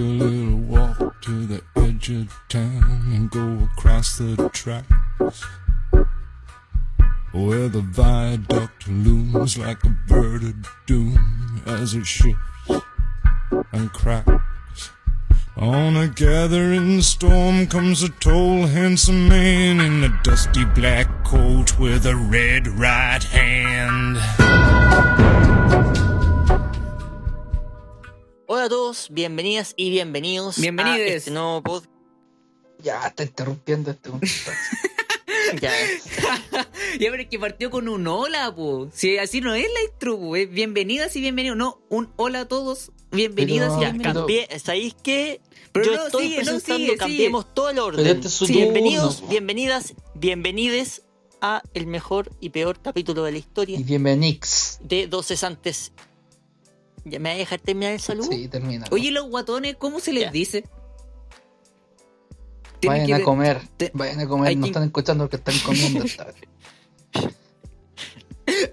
a little walk to the edge of town and go across the tracks. Where the viaduct looms like a bird of doom as it shifts and cracks. On a gathering storm comes a tall, handsome man in a dusty black coat with a red right hand. Hola a todos, bienvenidas y bienvenidos Bienvenides. a este nuevo podcast. Ya, está interrumpiendo este Ya, ya, pero es que partió con un hola, po. Si así no es la intro, po. es bienvenidas y bienvenidos. No, un hola a todos, bienvenidas Pero- y ya, bienvenidos. cambié. ¿Sabéis qué? Pero Yo no, estoy sigue, no, presentando, sigue, cambiemos todo el orden. Este es Sí, bienvenidos, bienvenidas, bienvenides a el mejor y peor capítulo de la historia Y bienvenix. de Dos Cesantes. ¿Ya me vas a dejar terminar el saludo? Sí, termina. Oye, los guatones, ¿cómo se les Ya. dice? Vayan que- a comer. te- Vayan a comer. No que- están escuchando porque están comiendo. esta vez.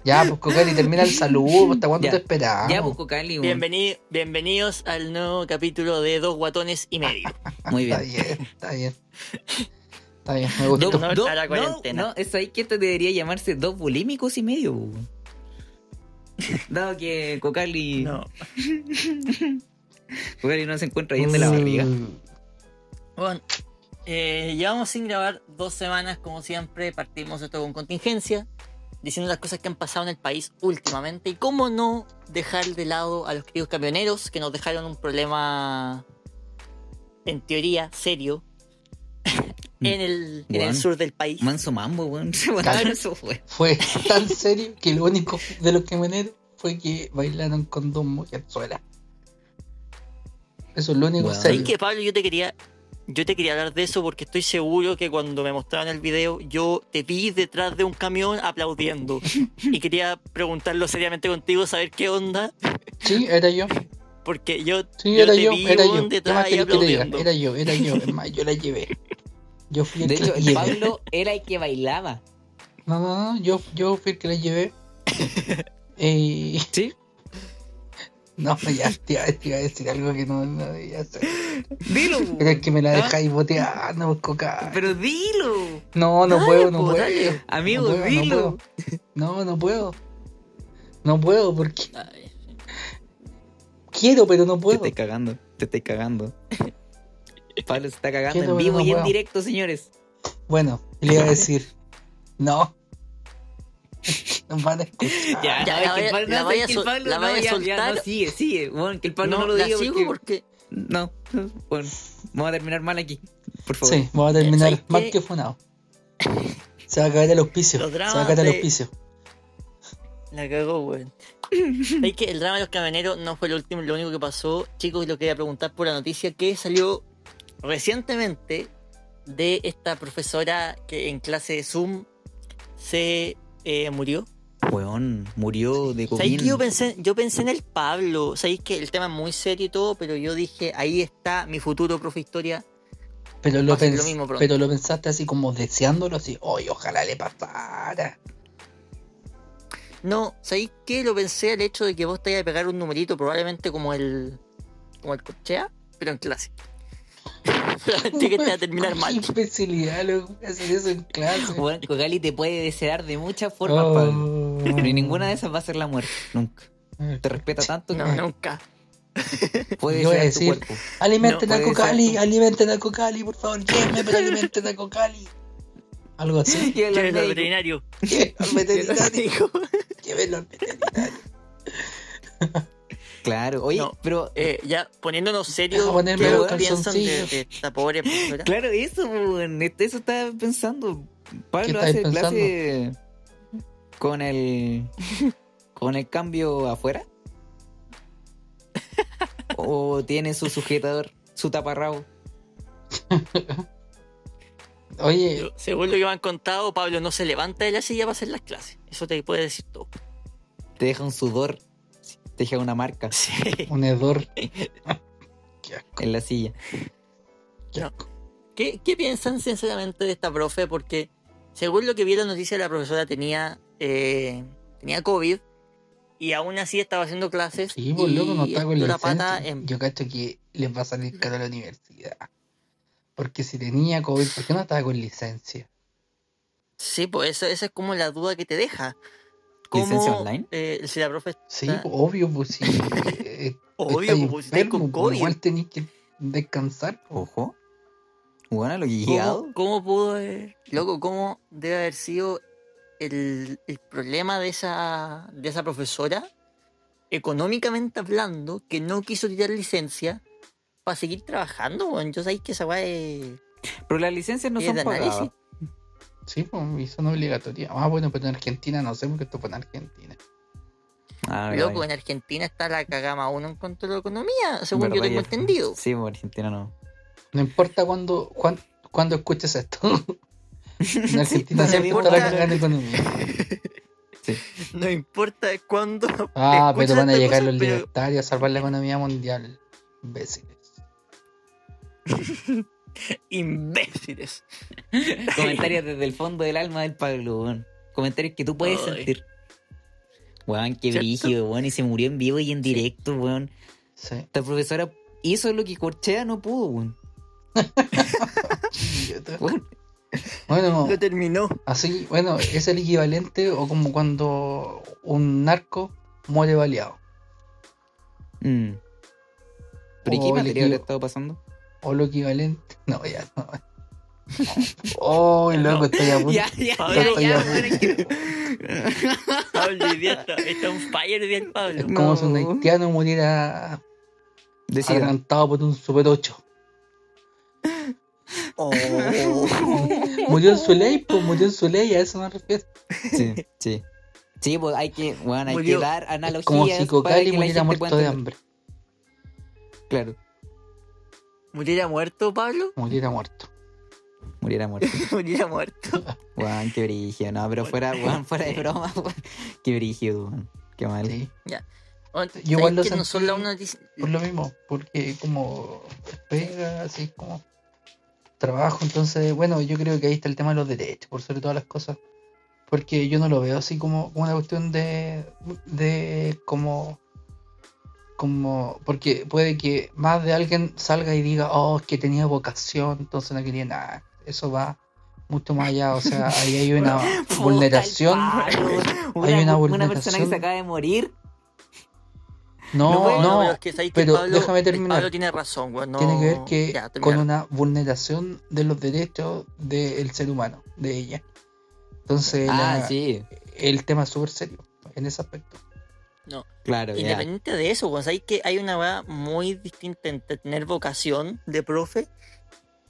ya, pues Cocali, termina el saludo. ¿Hasta cuándo Ya. te esperamos? Ya, Buco Cali, weón. Bienveni- bienvenidos al nuevo capítulo de Dos Guatones y Medio. Muy Está bien. bien, está bien. Está bien, me gustó. Dos- No, dos- a la no, cuarentena. no, es ahí que esto debería llamarse dos bulímicos y medio. Dado que Cocali, No. Cocali no se encuentra bien de la barriga. Mm, Bueno, eh, llevamos sin grabar dos semanas, como siempre. Partimos esto con contingencia, diciendo las cosas que han pasado en el país últimamente. Y cómo no dejar de lado a los queridos camioneros que nos dejaron un problema, en teoría, serio, en el, en el sur del país. Manso mambo, weón. Claro. Eso fue. Fue tan serio que lo único de los camioneros fue que bailaron con dos mujerzuelas. Eso es lo único Bueno. serio. ¿Sabes qué, Pablo? Yo te quería. Yo te quería hablar de eso porque estoy seguro que cuando me mostraban el video yo te vi detrás de un camión aplaudiendo y quería preguntarlo seriamente contigo, saber qué onda, Sí, era yo. porque yo, Sí, yo era te yo, vi era yo. ¿Qué detrás más ahí querés que aplaudiendo. Era yo, era yo. Es más, yo la llevé. Yo fui el De que hecho, llevé. Pablo era el que bailaba. No, no, no, yo, yo fui el que la llevé. Eh, ¿Sí? no, ya te iba, te iba a decir algo que no, no debía hacer. Dilo. Pero es que me la ¿Ah? dejáis boteando, pues, coca. Pero dilo. No, no Dale, puedo, no po, puedo. dale. Amigo, no puedo, dilo. No, puedo. no, no puedo. No puedo porque quiero, pero no Te puedo. estoy cagando. Te estoy cagando. Pablo se está cagando en vivo y en directo, señores. Bueno, le iba a decir, no. Nos van a escuchar. Ya, Ya, la es que el vaya- la vaya la no, a soltar. no, sigue, sigue. Bueno, que el Pablo no, no, lo la diga sigo porque... porque No, bueno, vamos a terminar mal aquí. Por favor. Sí, vamos a terminar ¿Sabes más qué? que funado. Se va a caer el auspicio. Se va a caer el de- auspicio. la cagó, weón. Es que el drama de los camioneros no fue lo último, lo único que pasó. Chicos, lo quería preguntar por la noticia que salió recientemente de esta profesora que en clase de Zoom se eh, murió. Weón, murió de ¿Sabéis COVID. que yo pensé, yo pensé en el Pablo? Sabéis que el tema es muy serio y todo, pero yo dije, ahí está mi futuro profe historia. Pero lo, lo mismo pero lo pensaste así como deseándolo, así, oye, ojalá le pasara. No, ¿sabéis qué? Lo pensé al hecho de que vos te ibas a pegar un numerito, probablemente como el. como el cochea, pero en clase. Probablemente que te va a terminar Qué mal. imbecilidad, loco, hacer eso en clase. Cogali te puede desear de muchas formas, Oh. Pablo. Pero ninguna de esas va a ser la muerte. Nunca. Te respeta tanto que No, nunca. puede Yo voy a decir, cuerpo. alimenten No, a Cocali, alimenten a Cocali, por favor, llévenme, pero alimenten a Cocali. Algo así. Llévenlo al veterinario. Llévenlo al veterinario. Llévenlo al veterinario. Claro, oye, No, pero. eh, ya poniéndonos serios, Deja ponerme ¿qué piensan de, de esta pobre profesora? Claro, eso, este- eso estaba pensando. ¿Qué Pablo hace pensando? clase con el. con el cambio afuera. o tiene su sujetador, su taparrabo. Oye, Según lo que me han contado, Pablo no se levanta de la silla para hacer las clases. Eso te puede decir todo. Te deja un sudor, deja una marca Sí. un hedor. Qué asco, en la silla. qué No. asco. ¿Qué, qué piensan sinceramente de esta profe? Porque según lo que vi en la noticia, la profesora tenía, eh, tenía COVID y aún así estaba haciendo clases. Sí, pues loco, no está con la licencia. pata en- Yo cacho que les va a salir caro la universidad. Porque si tenía COVID, ¿por qué no estaba con licencia? Sí, pues eso- esa es como la duda que te deja. ¿Licencia ¿Cómo, online? eh, si la profe Sí, está- obvio, pues sí. eh, Obvio, pues, si estáis con pues, COVID. Igual tenéis que descansar. pues. Ojo. Bueno, lo que he ¿Cómo, pudo haber, loco, cómo debe haber sido el, el problema de esa, de esa profesora, económicamente hablando, que no quiso tirar licencia para seguir trabajando? Yo sabéis que esa weá es, Pero las licencias no son de pagadas. Sí, pues, y son obligatorias. Ah, bueno, pero en Argentina no sé porque esto fue en Argentina. Ah, Loco, en Argentina está la cagama uno en cuanto a la economía, según yo tengo entendido. Sí, pues Argentina no. No importa cuándo, cuán- cuándo escuches esto. en Argentina no siempre importa. está la cagada economía. No importa cuándo. Ah, pero van a llegar cosa, los pero- libertarios a salvar la economía mundial. Imbéciles. Imbéciles. Comentarios desde el fondo del alma del Pablo, weón. Comentarios que tú puedes Ay. sentir. Weón, qué brígido, weón. Y se murió en vivo y en directo, weón. Sí. Esta profesora hizo lo que Corchea no pudo, weón. Bueno, Lo terminó. así, bueno, es el equivalente o como cuando un narco muere baleado. mm. ¿Pero qué O el material le estado pasando? O lo equivalente. No, ya no. Oh, loco, estoy a punto. Ya, ya, Pablo, ya, estoy ya, Pablo, día está, un fire el Pablo. Es como si un No. haitiano muriera Decida. adelantado por un Super 8. Oh. Murió en su ley, pues murió en su ley, a eso me refiero. Sí, sí. Sí, pues hay que, bueno, hay Murió. que dar analogías. Como si Cocali muriera muerto de entender. hambre. Claro, ¿Muriera muerto, Pablo? Muriera muerto. muriera muerto. Muriera muerto. Weón, qué brígido. No, pero fuera, weón, fuera de broma, weón. Qué brígido, weón. Qué mal. Sí. Bueno, Yo igual ¿sabes lo que no son las noticias. Por lo mismo, porque como pega, así como trabajo, entonces, bueno, yo creo que ahí está el tema de los derechos, por sobre todas las cosas. Porque yo no lo veo así como una cuestión de, de como, como, porque puede que más de alguien salga y diga, oh, es que tenía vocación, entonces no quería nada. Eso va mucho más allá, o sea, ahí hay una vulneración. Una, Hay una una persona que vulneración. se acaba de morir. No, No, no, No, pero es que sabéis que pero Pablo, déjame terminar. Pablo tiene razón, güey. No... tiene que ver que Ya, con una vulneración de los derechos del ser humano, de ella. Entonces, Ah, la- sí. el tema es súper serio en ese aspecto. Claro, ya. Independiente de eso, güey, sabéis que hay una weá muy distinta entre tener vocación de profe,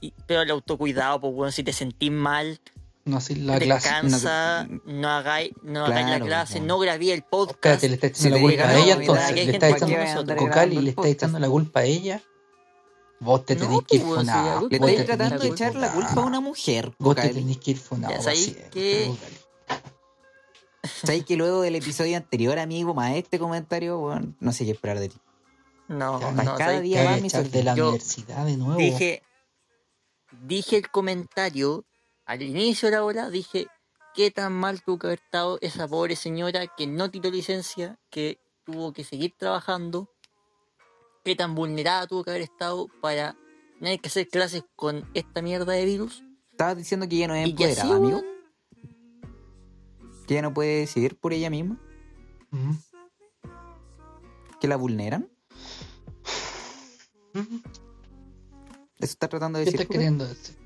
y, pero el autocuidado, pues, bueno, si te sentís mal, No así la clase. descansa, no, hagáis, no hagáis la Claro, clase, bueno. no grabé el podcast. Espérate, le está Si echando te la culpa a la ella entonces. que hay Le está que echando, no Cocali, le está podcast. echando la culpa a ella. Vos te No, tenés que ir pues, si la funado. culpa Le te estáis tratando de tenés que ir echar la culpa a funado. una mujer. Vos te tenés que ir funado. Ya sabéis así, que-. ¿Sabes que luego del episodio anterior, amigo, más este comentario, weón, no sé qué esperar de ti? No, Ya, no, cada día más mi de la yo universidad de nuevo. dije, dije el comentario al inicio de la hora, dije qué tan mal tuvo que haber estado esa pobre señora que no tiró licencia, que tuvo que seguir trabajando, qué tan vulnerada tuvo que haber estado para tener que hacer clases con esta mierda de virus. Estabas diciendo que ella no es empoderada, amigo. Que ella no puede decidir por ella misma. Ujú. Que la vulneran. Ujú. Eso está tratando de ¿Qué decir. estás Cocali? queriendo decir?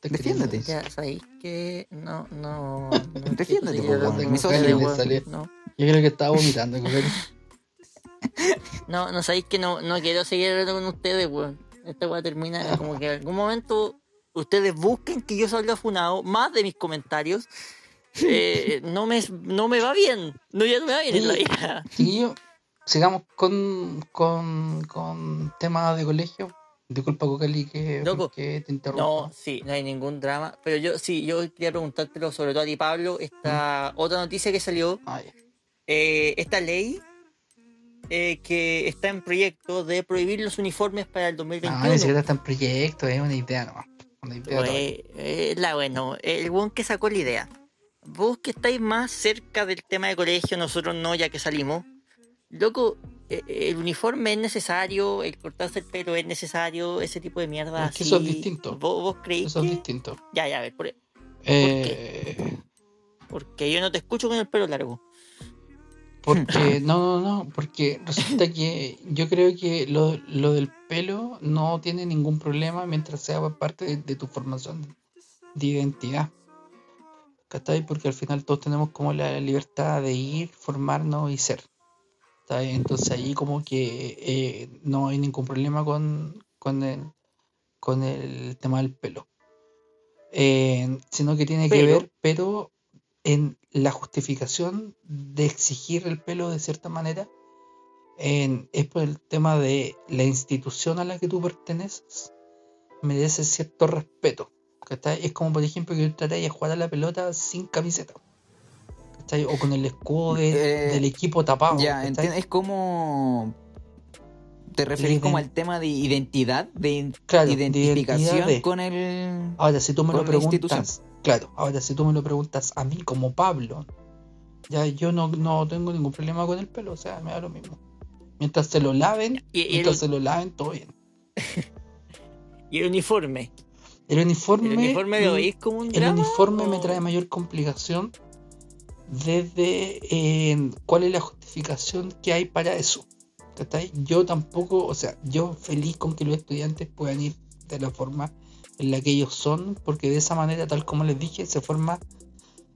¿Qué estás queriendo Defiéndete. decir? ya sabéis que no, no, no Defiéndete, salió. No. Yo creo que estaba vomitando. No, no sabéis que no, no quiero seguir hablando con ustedes, weón. Esta weá termina como que en algún momento ustedes busquen que yo salga funado, más de mis comentarios. Eh, no, me, no me va bien. No, ya no me va bien en la vida. Chiquillo, sigamos con, con, con temas de colegio. Disculpa, Cocali, que, Loco. que te interrumpa. No, sí, no hay ningún drama. Pero yo sí, yo quería preguntártelo sobre todo a ti, Pablo. Esta otra noticia que salió, Ay, eh, esta ley eh, que está en proyecto de prohibir los uniformes para el no, 2021. ni siquiera está en proyecto, es una idea nomás. Una idea todavía. Pues, eh, la bueno, el buen que sacó la idea. Vos que estáis más cerca del tema de colegio, nosotros no, ya que salimos. Loco, eh, el uniforme es necesario, el cortarse el pelo es necesario, ese tipo de mierda. Es que eso es así. distinto. ¿Vos, vos creís Eso es que- distinto. Ya, ya, a ver, por- Eh, porque yo no te escucho con el pelo largo. porque, no, no, no, porque resulta que yo creo que lo, lo del pelo no tiene ningún problema mientras sea parte de, de tu formación de identidad. ¿Cachai? Porque al final todos tenemos como la libertad de ir, formarnos y ser. ¿Cachai? Entonces ahí como que eh, no hay ningún problema con, con, el, con el tema del pelo. Eh, sino que tiene que ver, pero en la justificación de exigir el pelo de cierta manera en- es por el tema de la institución a la que tú perteneces merece cierto respeto. ¿Cachai? Es como por ejemplo que tú tratáis a jugar a la pelota sin camiseta. ¿cachai? O con el escudo de- Eh, del equipo tapado. Ya, es como. Te referís como al tema de identidad, de Claro, de identificación de- con el. Ahora, si tú me lo preguntas, claro, ahora si tú me lo preguntas a mí como Pablo, ya yo no, no tengo ningún problema con el pelo, o sea, me da lo mismo. Mientras se lo laven, Y, y el, mientras se lo laven, todo bien. y el uniforme. El uniforme, ¿El uniforme como un el me trae mayor complicación desde eh, cuál es la justificación que hay para eso. ¿cachai? Yo tampoco, o sea, yo feliz con que los estudiantes puedan ir de la forma en la que ellos son, porque de esa manera, tal como les dije, se forma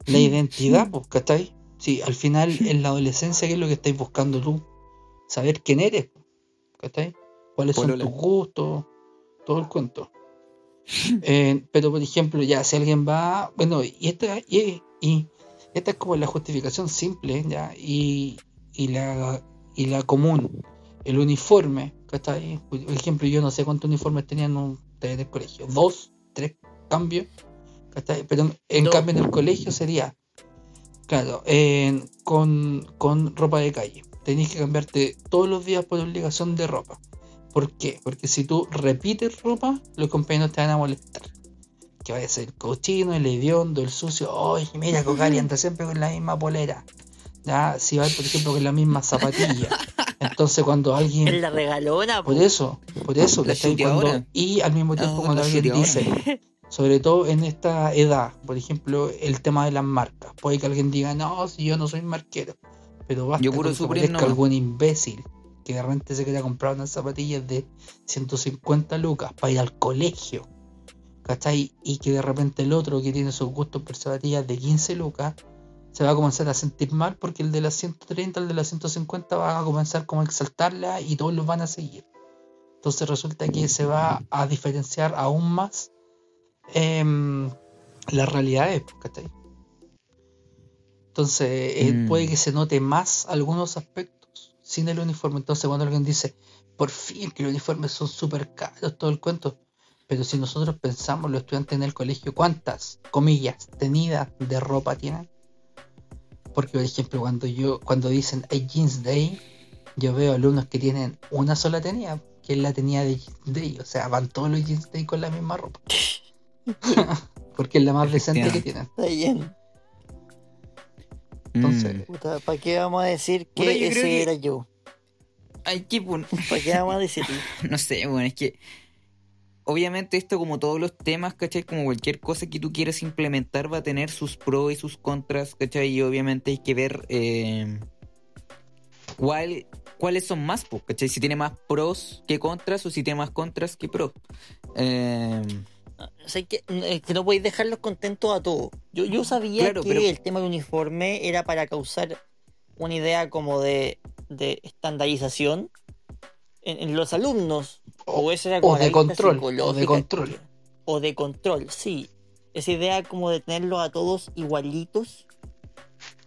la identidad, pues, ¿cachai? Sí, al final en la adolescencia, ¿qué es lo que estáis buscando tú? Saber quién eres, ¿cachai? ¿Cuáles son tus gustos? Todo el cuento. Eh, pero por ejemplo, ya si alguien va, bueno, y esta, y, y esta es como la justificación simple, ya, y, y la y la común, el uniforme, ¿cachai? Por ejemplo, yo no sé cuántos uniformes tenían ustedes en el colegio, dos, tres cambios. Pero en, cambio en el colegio sería, claro, con, con ropa de calle. Tenéis que cambiarte todos los días por obligación de ropa. ¿Por qué? Porque si tú repites ropa, los compañeros te van a molestar. Que vaya a ser el cochino, el hediondo, el sucio. Oye, mira, Cocari anda siempre con la misma polera. Ya, si va, por ejemplo, con la misma zapatilla. Entonces, cuando alguien. la regalona, Por po. eso, por eso, La. Cuando- Y al mismo tiempo, cuando alguien dice, sobre todo en esta edad, por ejemplo, el tema de las marcas. Puede que alguien diga, no, si yo no soy marquero. Pero basta Yo que nomás. algún imbécil que de repente se quiera comprar unas zapatillas de 150 lucas para ir al colegio. ¿Cachai? Y que de repente el otro que tiene sus gustos por zapatillas de 15 lucas se va a comenzar a sentir mal porque el de las 130, el de las 150 va a comenzar como a exaltarla y todos los van a seguir. Entonces resulta que se va a diferenciar aún más em, las realidades, ¿cachai? Entonces eh, Mm. puede que se note más algunos aspectos sin el uniforme. Entonces cuando alguien dice, por fin que los uniformes son súper caros, todo el cuento. Pero si nosotros pensamos, los estudiantes en el colegio, ¿cuántas, comillas, tenidas de ropa tienen? Porque, por ejemplo, cuando yo, cuando dicen hay jeans day, yo veo alumnos que tienen una sola tenida, que es la tenida de jeans day. O sea, van todos los jeans day con la misma ropa. Porque es la más decente que tienen. Está bien. Entonces, Mm. ¿para qué vamos a decir que Puta, ese que- era yo? Hay que pon- ¿Para qué vamos a decir? No sé, bueno, es que. Obviamente, esto, como todos los temas, ¿cachai? Como cualquier cosa que tú quieras implementar, va a tener sus pros y sus contras, ¿cachai? Y obviamente hay que ver eh, cuál, cuáles son más, pues, ¿cachai? Si tiene más pros que contras o si tiene más contras que pros. Eh, O sea, que, es que no podéis dejarlos contentos a todos. Yo, yo sabía Claro, que pero- el tema del uniforme era para causar una idea como de, de estandarización en, en los alumnos. O, esa era como o de control, o de control. O de control, sí. Esa idea como de tenerlos a todos igualitos.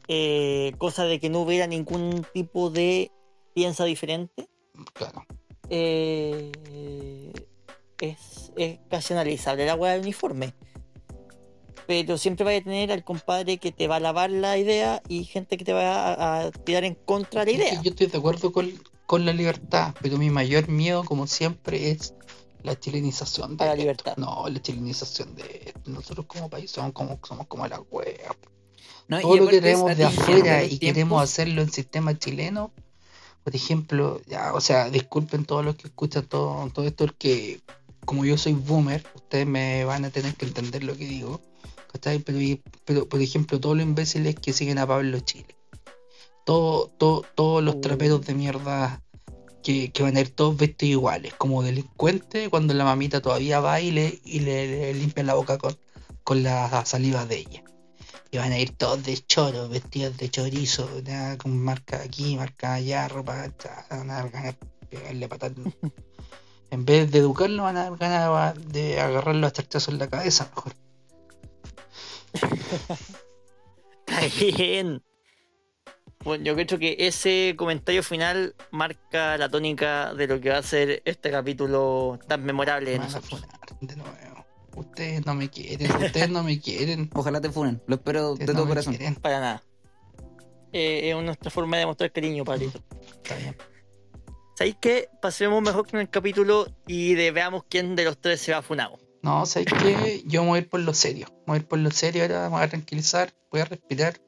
eh, cosa de que no hubiera ningún tipo de piensa diferente. Claro. eh, es, es casi analizable la weá del uniforme. Pero siempre vaya a tener al compadre que te va a lavar la idea y gente que te va a, a tirar en contra de la idea. Yo estoy de acuerdo con, con la libertad, pero mi mayor miedo, como siempre, es la chilenización de la esto. libertad. No, la chilenización de esto. Nosotros como país somos como, somos como la wea. no, Todo lo que queremos de afuera y queremos hacerlo en sistema chileno, por ejemplo, ya, o sea, disculpen todos los que escuchan todo, todo esto, porque como yo soy boomer, ustedes me van a tener que entender lo que digo. ¿cachai? Pero, pero, por ejemplo, todos los imbéciles que siguen a Pablo Chile. Todo, todo, todos los Uh. traperos de mierda que, que van a ir todos vestidos iguales, como delincuentes, cuando la mamita todavía va y le, y le, le limpia la boca con, con la saliva de ella. Y van a ir todos de choro, vestidos de chorizo, con marca aquí, marca allá, ropa, cha, van a dar ganas de pegarle patas. En vez de educarlo, van a dar ganas de agarrarlo a charchazos en la cabeza, mejor. Está bien. Bueno, yo creo que ese comentario final marca la tónica de lo que va a ser este capítulo tan memorable de Me van a nosotros. funar de nuevo. Ustedes no me quieren, ustedes no me quieren. Ojalá te funen. Lo espero de todo no corazón. quieren. Para nada. Eh, es nuestra forma de demostrar cariño, Pablito. Está bien. ¿Sabéis qué? Pasemos mejor con el capítulo y de veamos quién de los tres se va funado. No, ¿sabes qué? Yo me voy a ir por lo serio. Me voy a ir por lo serio ahora, me voy a tranquilizar, voy a respirar.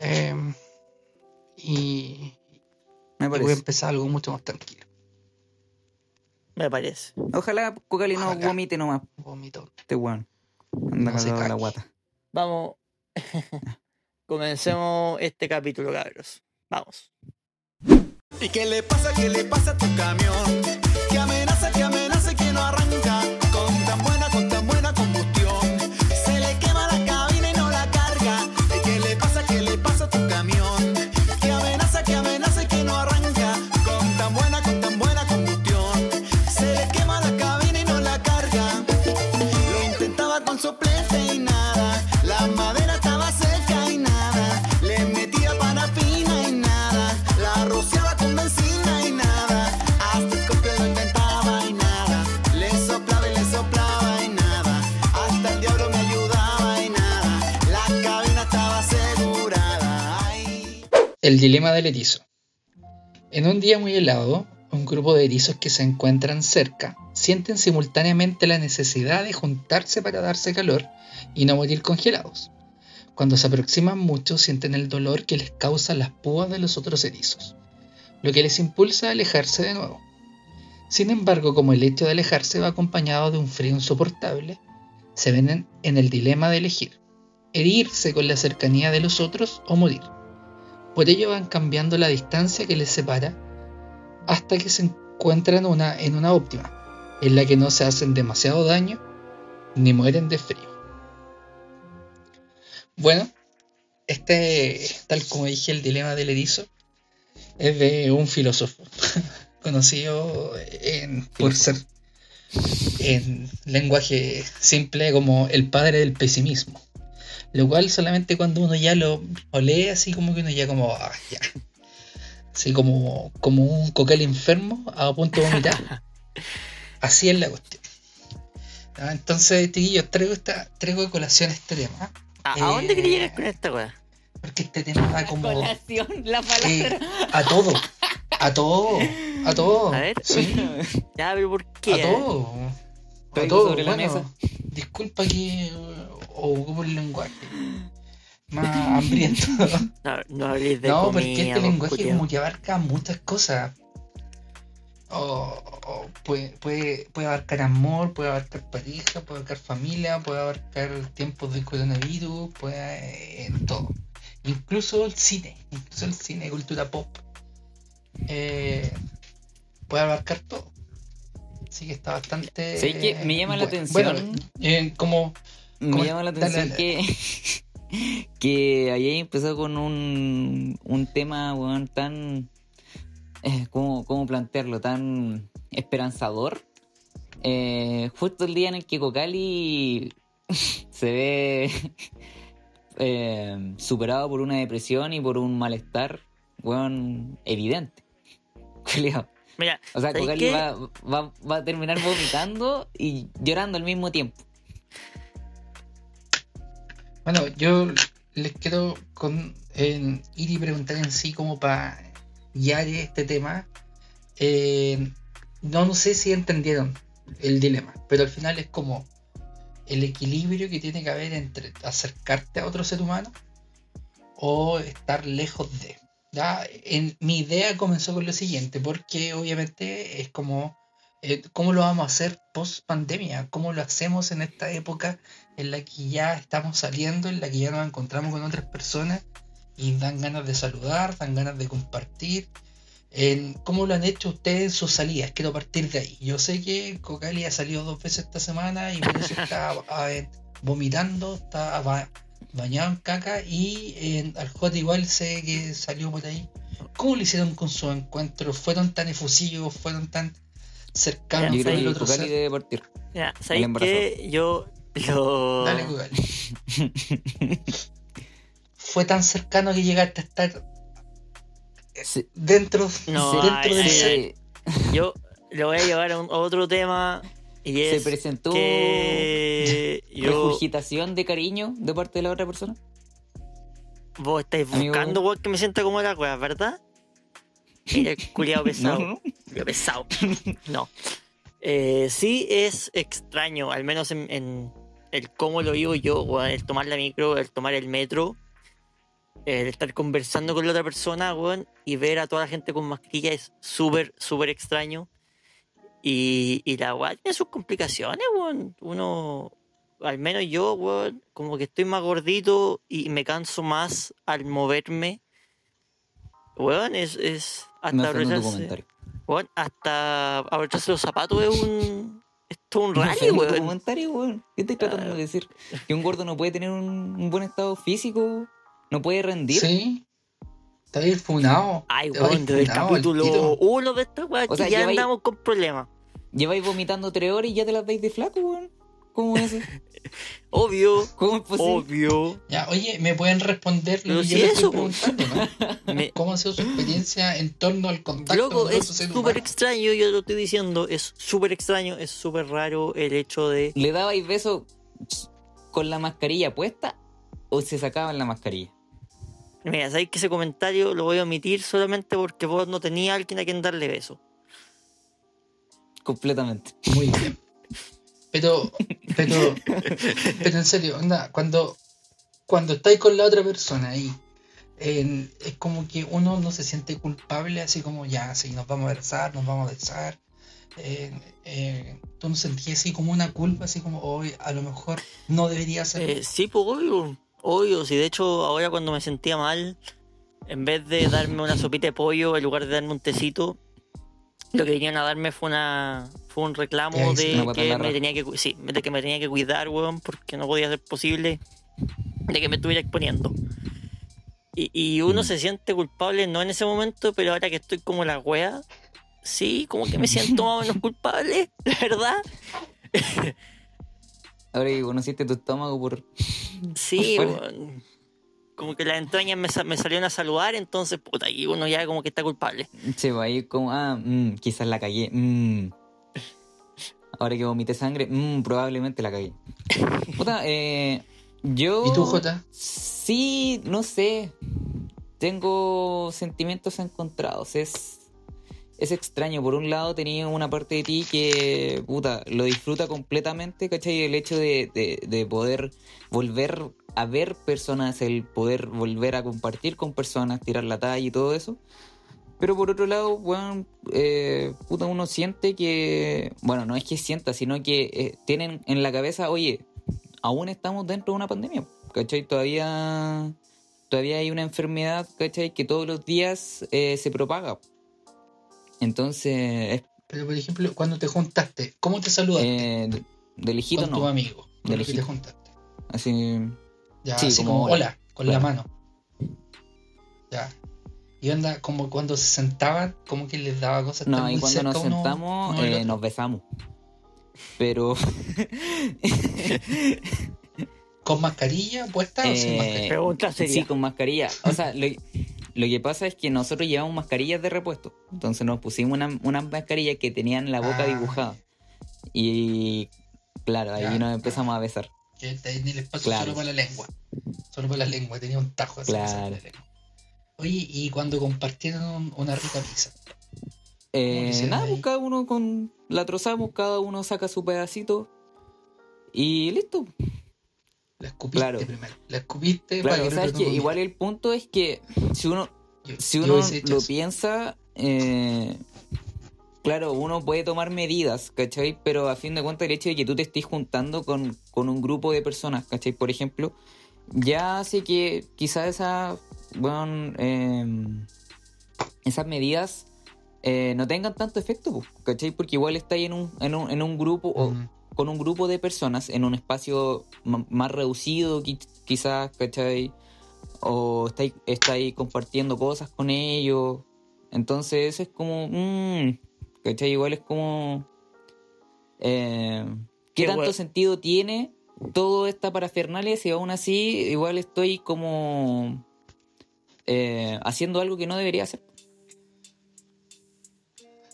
Em, y, Me y voy a empezar algo mucho más tranquilo. Me parece. Ojalá Cocali no Ojalá. vomite nomás. Vomito. Este weón. Anda No cagado la guata. Vamos. Comencemos este capítulo, cabros. Vamos. ¿Y qué le pasa, qué le pasa a tu camión? El dilema del erizo. En un día muy helado, un grupo de erizos que se encuentran cerca sienten simultáneamente la necesidad de juntarse para darse calor y no morir congelados. Cuando se aproximan mucho sienten el dolor que les causa las púas de los otros erizos, lo que les impulsa a alejarse de nuevo. Sin embargo, como el hecho de alejarse va acompañado de un frío insoportable, se ven en, en el dilema de elegir, herirse con la cercanía de los otros o morir. Por ello van cambiando la distancia que les separa hasta que se encuentran una, en una óptima, en la que no se hacen demasiado daño ni mueren de frío. Bueno, este, tal como dije, el dilema del erizo es de un filósofo conocido en- por ser en lenguaje simple como el padre del pesimismo. Lo cual solamente cuando uno ya lo, lo lee así como que uno ya como, ah, ya. Así como, como un coquel enfermo a punto de vomitar. Así es la cuestión. Ah, Entonces, chiquillos, traigo, esta, traigo de colación este tema. ¿A, Eh, a dónde quería llegar con esta weá? Porque este tema da como Colación, la eh, palabra. a todo. A todo. A todo. A ver. Sí. Ya, pero ¿por qué? A todo. A todo. sobre la mesa. disculpa que uh, ocupo el lenguaje más hambriento. No, no hables de no, comida, porque este lenguaje como que abarca muchas cosas. O, o puede, puede, puede abarcar amor, puede abarcar pareja, puede abarcar familia, puede abarcar tiempos de coronavirus, puede en todo. Incluso el cine, incluso el cine, cultura pop. Eh, puede abarcar todo. Así que está bastante. ¿Sabes qué? Me llama la bueno. atención. Bueno, eh, como Me llama la atención que, que ahí empezó con un, un tema, weón, tan. Eh, ¿cómo, ¿Cómo plantearlo? Tan esperanzador. Eh, justo el día en el que Cocali se ve eh, superado por una depresión y por un malestar, weón, evidente. Mira, O sea, ¿sabes Cocali va, va, va a terminar vomitando y llorando al mismo tiempo. Bueno, yo les quiero ir y preguntar en sí como para guiar este tema. Eh, no, sé si entendieron el dilema, pero al final es como el equilibrio que tiene que haber entre acercarte a otro ser humano o estar lejos de. Ya, mi idea comenzó con lo siguiente, porque obviamente es como, eh, ¿cómo lo vamos a hacer post pandemia? ¿Cómo lo hacemos en esta época en la que ya estamos saliendo, en la que ya nos encontramos con otras personas y dan ganas de saludar, dan ganas de compartir? En, ¿Cómo lo han hecho ustedes en sus salidas? Quiero partir de ahí. Yo sé que Cocali ha salido dos veces esta semana y por eso está a ver, vomitando, está ba- bañado en caca y eh, al J igual sé que salió por ahí. ¿Cómo lo hicieron con sus encuentros? ¿Fueron tan efusivos? ¿Fueron tan cercanos Yo creo el que ser? debe partir. Ya, ¿sabéis qué? Yo lo. Dale, Cocali. Fue tan cercano que llegaste a estar Sí, dentro, No, dentro ay, del ay, ser. se, Yo lo voy a llevar a, un- a otro tema. Y se es presentó que yo. regurgitación de cariño de parte de la otra persona. Vos estáis Amigo. buscando, weón, que me sienta como la wea, ¿verdad? Mira, el culiado pesado. No, no, no. Pesado. No. Eh, sí es extraño, al menos en, en el cómo lo vivo yo, weón, el tomar la micro, el tomar el metro, el estar conversando con la otra persona, weón, y ver a toda la gente con mascarilla es súper, súper extraño. Y, y la weá tiene sus complicaciones, weón. Uno, al menos yo, weón, como que estoy más gordito y me canso más al moverme. Weón, es, hasta ofendo Weón, hasta abrocharse los zapatos es un. Es todo un rally, weón. comentario, weón. ¿Qué estás tratando de decir? ¿Que un gordo no puede tener un, un buen estado físico? ¿No puede rendir? Sí. Está bien funado. Ay, weón, desde el capítulo tiro. 1 de esta weá, O sea, ya andamos con problemas. Lleváis vomitando tres horas y ya te las veis de flaco, weón. ¿Cómo es eso? Obvio, ¿Cómo es posible? obvio. Ya, oye, ¿me pueden responder lo Pero que si yo les eso, estoy po. preguntando, no? Me- ¿Cómo ha sido su experiencia en torno al contacto Loco, con es súper extraño, yo lo estoy diciendo, es súper extraño, es súper raro el hecho de... ¿Le dabais beso con la mascarilla puesta o se sacaban la mascarilla? Mira, sabéis que ese comentario lo voy a omitir solamente porque vos no tenías a alguien a quien darle beso. Completamente. Muy bien. Pero, pero, pero en serio, onda, cuando, cuando estáis con la otra persona ahí, es como que uno no se siente culpable, así como ya, sí, nos vamos a besar, nos vamos a besar. Tú no sentías así como una culpa, así como hoy a lo mejor no debería ser. Eh, sí, pues obvio, obvio. Si de hecho ahora cuando me sentía mal, en vez de darme una sopita de pollo, en lugar de darme un tecito, lo que vinieron a darme fue una fue un reclamo de que me tenía que sí, de que me tenía que cuidar, weón, porque no podía ser posible de que me estuviera exponiendo. Y, y uno Mm. se siente culpable, no en ese momento, pero ahora que estoy como la wea, sí, como que me siento más o menos culpable, la verdad. Ahora que conociste tu estómago por... Sí, Por weón. Como que las entrañas me, me salieron a saludar, entonces, puta, y uno ya como que está culpable. Se va a ir como, ah, mm, quizás la cagué. mm. Ahora que vomité sangre, mm, probablemente la cagué. Puta, eh, yo... ¿Y tú, Jota? Sí, no sé. Tengo sentimientos encontrados. Es, es extraño. Por un lado, tenía una parte de ti que, puta, lo disfruta completamente, ¿cachai? El hecho de, de- de poder volver a ver personas, el poder volver a compartir con personas, tirar la talla y todo eso. Pero por otro lado, bueno, eh, puta, uno siente que, bueno, no es que sienta, sino que eh, tienen en la cabeza, oye, aún estamos dentro de una pandemia, ¿cachai? Todavía, todavía hay una enfermedad, ¿cachai? Que todos los días eh, se propaga. Entonces, es, Pero por ejemplo, cuando te juntaste, ¿cómo te saludaste de- de con tu no, amigo? Con De que te juntaste. así, Ya, Sí, así como como, hola. con Claro. la mano. Ya. Y onda, como cuando se sentaban, como que les daba cosas no, y muy cuando nos uno- sentamos uno eh, nos besamos. Pero ¿Con mascarilla puesta o sin Eh, mascarilla? Pregunta seria. Sí, con mascarilla. O sea, lo, lo que pasa es que nosotros llevamos mascarillas de repuesto. Entonces nos pusimos una- unas mascarillas que tenían la boca Ah. dibujada. Y claro, ahí Ya. nos empezamos a besar. Que tenía el espacio Claro. solo para la lengua. Solo para la lengua, tenía un tajo así Claro. lengua. Oye, y cuando compartieron una rica pizza. Eh, nada, ahí? pues cada uno con. La trozamos, cada uno saca su pedacito. Y listo. La escupiste Claro. primero. La escupiste Claro, para que sea, el es otro que no igual el punto es que si uno. Yo- si uno lo eso. piensa, eh, claro, uno puede tomar medidas, ¿cachai? Pero a fin de cuentas el hecho de que tú te estés juntando con, con un grupo de personas, ¿cachai? Por ejemplo, ya hace que quizás esa, bueno, eh, esas medidas eh, no tengan tanto efecto, pues, ¿cachai? Porque igual está ahí en un, en un, en un grupo o con un grupo de personas en un espacio más reducido, qui- quizás, ¿cachai? O está ahí, está ahí compartiendo cosas con ellos. Entonces, eso es como. mm, ¿cachai? Igual es como. eh, ¿Qué Qué tanto sentido tiene todo esta parafernalia si aún así igual estoy como. eh, haciendo algo que no debería hacer?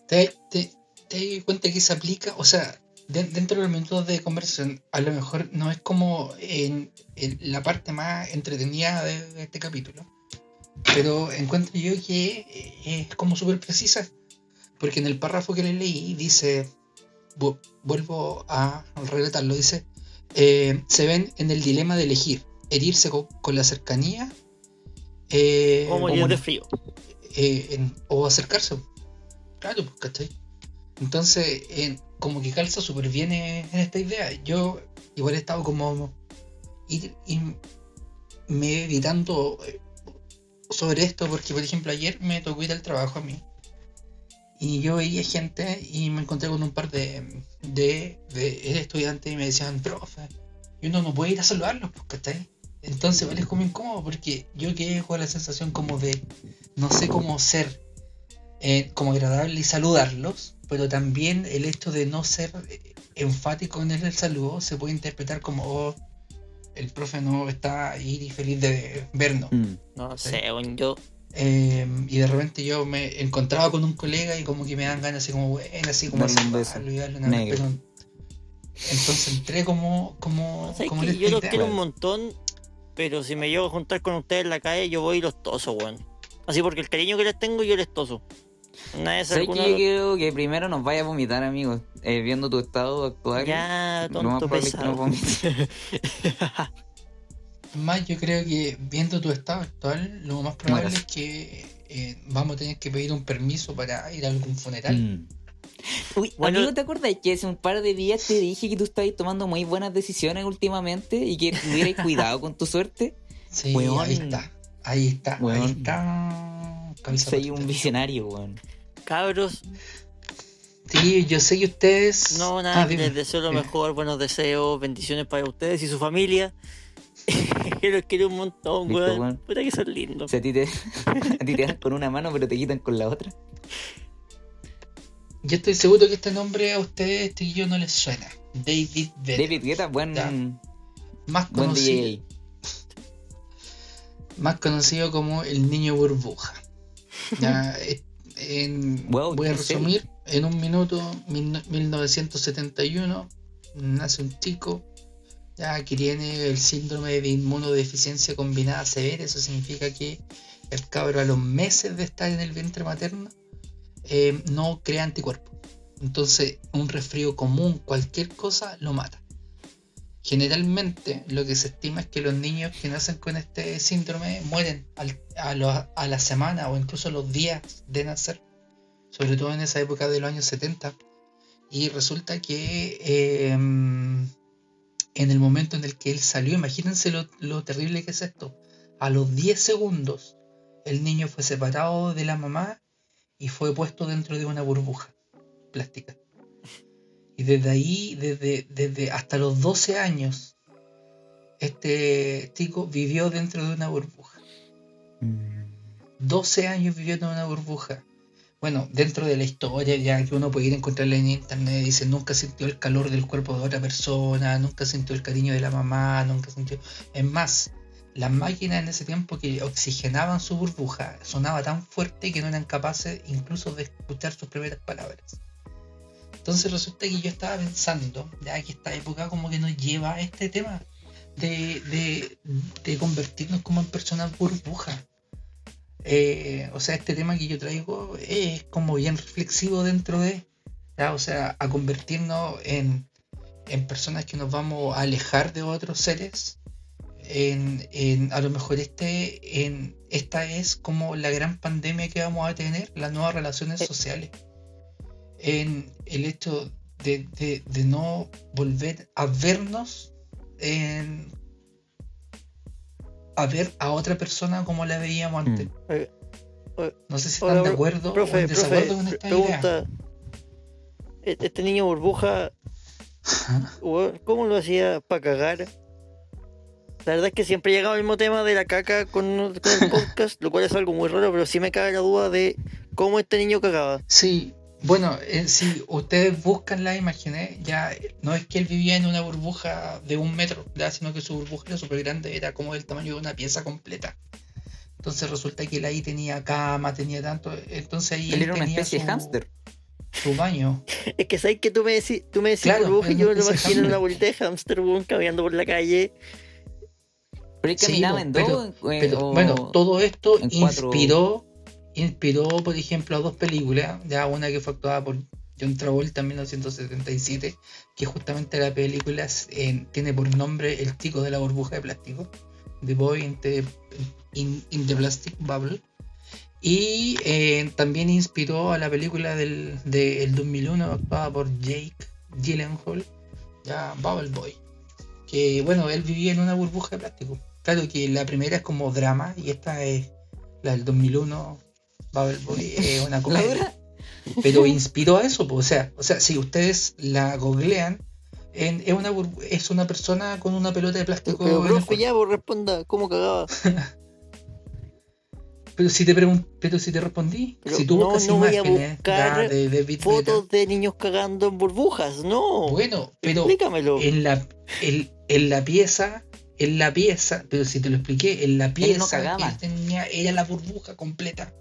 ¿Te, te, te das cuenta que se aplica? O sea, de- dentro de los minutos de conversación, a lo mejor no es como en, en la parte más entretenida de, de este capítulo. Pero encuentro yo que eh, es como súper precisa. Porque en el párrafo que le leí dice, vu- vuelvo a relatarlo, dice, eh, se ven en el dilema de elegir, herirse co- con, la cercanía eh, Como o morir de morir frío. eh, en- o acercarse. Claro, pues, ¿cachai? Entonces, en- como que calza súper bien en, en esta idea. Yo igual he estado como ir, ir meditando eh, sobre esto, porque por ejemplo ayer me tocó ir al trabajo a mí. Y yo veía gente y me encontré con un par de, de, de estudiantes y me decían, profe, y uno no puede ir a saludarlos, pues, ¿cachai? Entonces igual es como incómodo porque yo quedé con la sensación como de no sé cómo ser eh, como agradable y saludarlos, pero también el hecho de no ser eh, enfático en el saludo se puede interpretar como oh, el profe no está ahí y feliz de vernos. Mm. No Sí. sé, yo. Eh, y de repente yo me encontraba con un colega y como que me dan ganas así como bueno, así como Darle un beso. saludarlo y darle una Negro. pero entonces entré como como, No sé, como yo los quiero un montón, pero si me llevo a juntar con ustedes en la calle, yo voy y los toso, weón. Así porque el cariño que les tengo, yo les toso. Una vez ¿Sabes alguna... que yo creo que primero nos vaya a vomitar, amigos? Eh, viendo tu estado actual. Ya, tonto nos pesado. Más yo creo que viendo tu estado actual, lo más probable Mueras. es que eh, vamos a tener que pedir un permiso para ir a algún funeral. Mm. Uy, Bueno- amigo, ¿te acuerdas que hace un par de días te dije que tú estabas tomando muy buenas decisiones últimamente y que tuvieras cuidado con tu suerte? Sí, ahí está. Ahí está. Weón. Ahí está. Cabeza Soy un visionario, weón. Cabros, Sí, yo sé que ustedes. no, nada, Ah, dime. les deseo lo Dime. mejor, buenos deseos, bendiciones para ustedes y su familia. que los quiero un montón, weón. weón. Puta que son lindos. Si a ti te, a ti te dan con una mano pero te quitan con la otra. Yo estoy seguro que este nombre a ustedes, este yo no les suena. David Vedder. David Guetta, buen, Ya. más buen conocido, DJ. más conocido como el niño burbuja. Ya, eh, en- Wow, voy a resumir en un minuto. mil- 1971 nace un chico ya que tiene el síndrome de inmunodeficiencia combinada severa. Eso significa que el cabro a los meses de estar en el vientre materno eh, no crea anticuerpos. Entonces, un resfrío común, cualquier cosa, lo mata. Generalmente, lo que se estima es que los niños que nacen con este síndrome mueren a, la semana o incluso los días de nacer, sobre todo en esa época de los años 70. Y resulta que eh, en el momento en el que él salió, imagínense lo, lo terrible que es esto, a los 10 segundos el niño fue separado de la mamá y fue puesto dentro de una burbuja plástica. Y desde ahí, desde, desde hasta los 12 años, este chico vivió dentro de una burbuja. Mm. 12 años viviendo en una burbuja. Bueno, dentro de la historia ya que uno puede ir a encontrarla en internet, dice, nunca sintió el calor del cuerpo de otra persona, nunca sintió el cariño de la mamá, nunca sintió... Es más, las máquinas en ese tiempo que oxigenaban su burbuja sonaba tan fuerte que no eran capaces incluso de escuchar sus primeras palabras. Entonces resulta que yo estaba pensando, ya que esta época como que nos lleva a este tema de, de, de convertirnos como en personas burbuja. Eh, o sea, este tema que yo traigo es como bien reflexivo dentro de, ¿ya? o sea, a convertirnos en, en personas que nos vamos a alejar de otros seres, en, en- a lo mejor este, en, esta es como la gran pandemia que vamos a tener, las nuevas relaciones sociales. En el hecho de, de- de no volver a vernos, en, a ver a otra persona como la veíamos antes. Mm. Eh, eh, No sé si Hola, están de acuerdo o Profe, en desacuerdo profe, con esta idea. pregunta. E- Este niño burbuja, ¿cómo lo hacía para cagar? La verdad es que siempre llegaba al mismo tema de la caca con, con el podcast, lo cual es algo muy raro, pero sí me caga la duda de cómo este niño cagaba. Sí, bueno, eh, si ustedes buscan las imágenes, ya no es que él vivía en una burbuja de un metro, ya, sino que su burbuja era súper grande, era como del tamaño de una pieza completa. Entonces resulta que él ahí tenía cama, tenía tanto, entonces ahí Él él era una tenía especie de su- hámster. Su baño. Es que sabes que tú me decís, tú me decís Claro, burbuja y yo una me lo especie de imagino en una bolita de hámster, caminando por la calle. Pero él Sí, caminaba po, en pero- dos. Pero o- bueno, todo esto inspiró, inspiró, por ejemplo, a dos películas, ya una que fue actuada por John Travolta en 1977, que justamente la película tiene por nombre El chico de la burbuja de plástico, The Boy in the, in- in the Plastic Bubble. Y eh, también inspiró a la película del, del 2001 actuada por Jake Gyllenhaal, ya Bubble Boy. Que bueno, él vivía en una burbuja de plástico. Claro que la primera es como drama y esta es la del 2001, Boy, es una ¿La comedia. Pero inspiró a eso, pues, o sea, o sea, si ustedes la googlean, en- es, una, es una persona con una pelota de plástico. Pero profe, ya, pues responda, ¿cómo cagaba? Pero si te pregun- pero si te respondí, Pero si tú no, buscas no voy a imágenes buscar ya, de David Fotos de niños cagando en burbujas, no. Bueno, pero Explícamelo. en la, en, en la pieza, en la pieza, pero si te lo expliqué, en la pieza cagaba. él tenía, era la burbuja completa.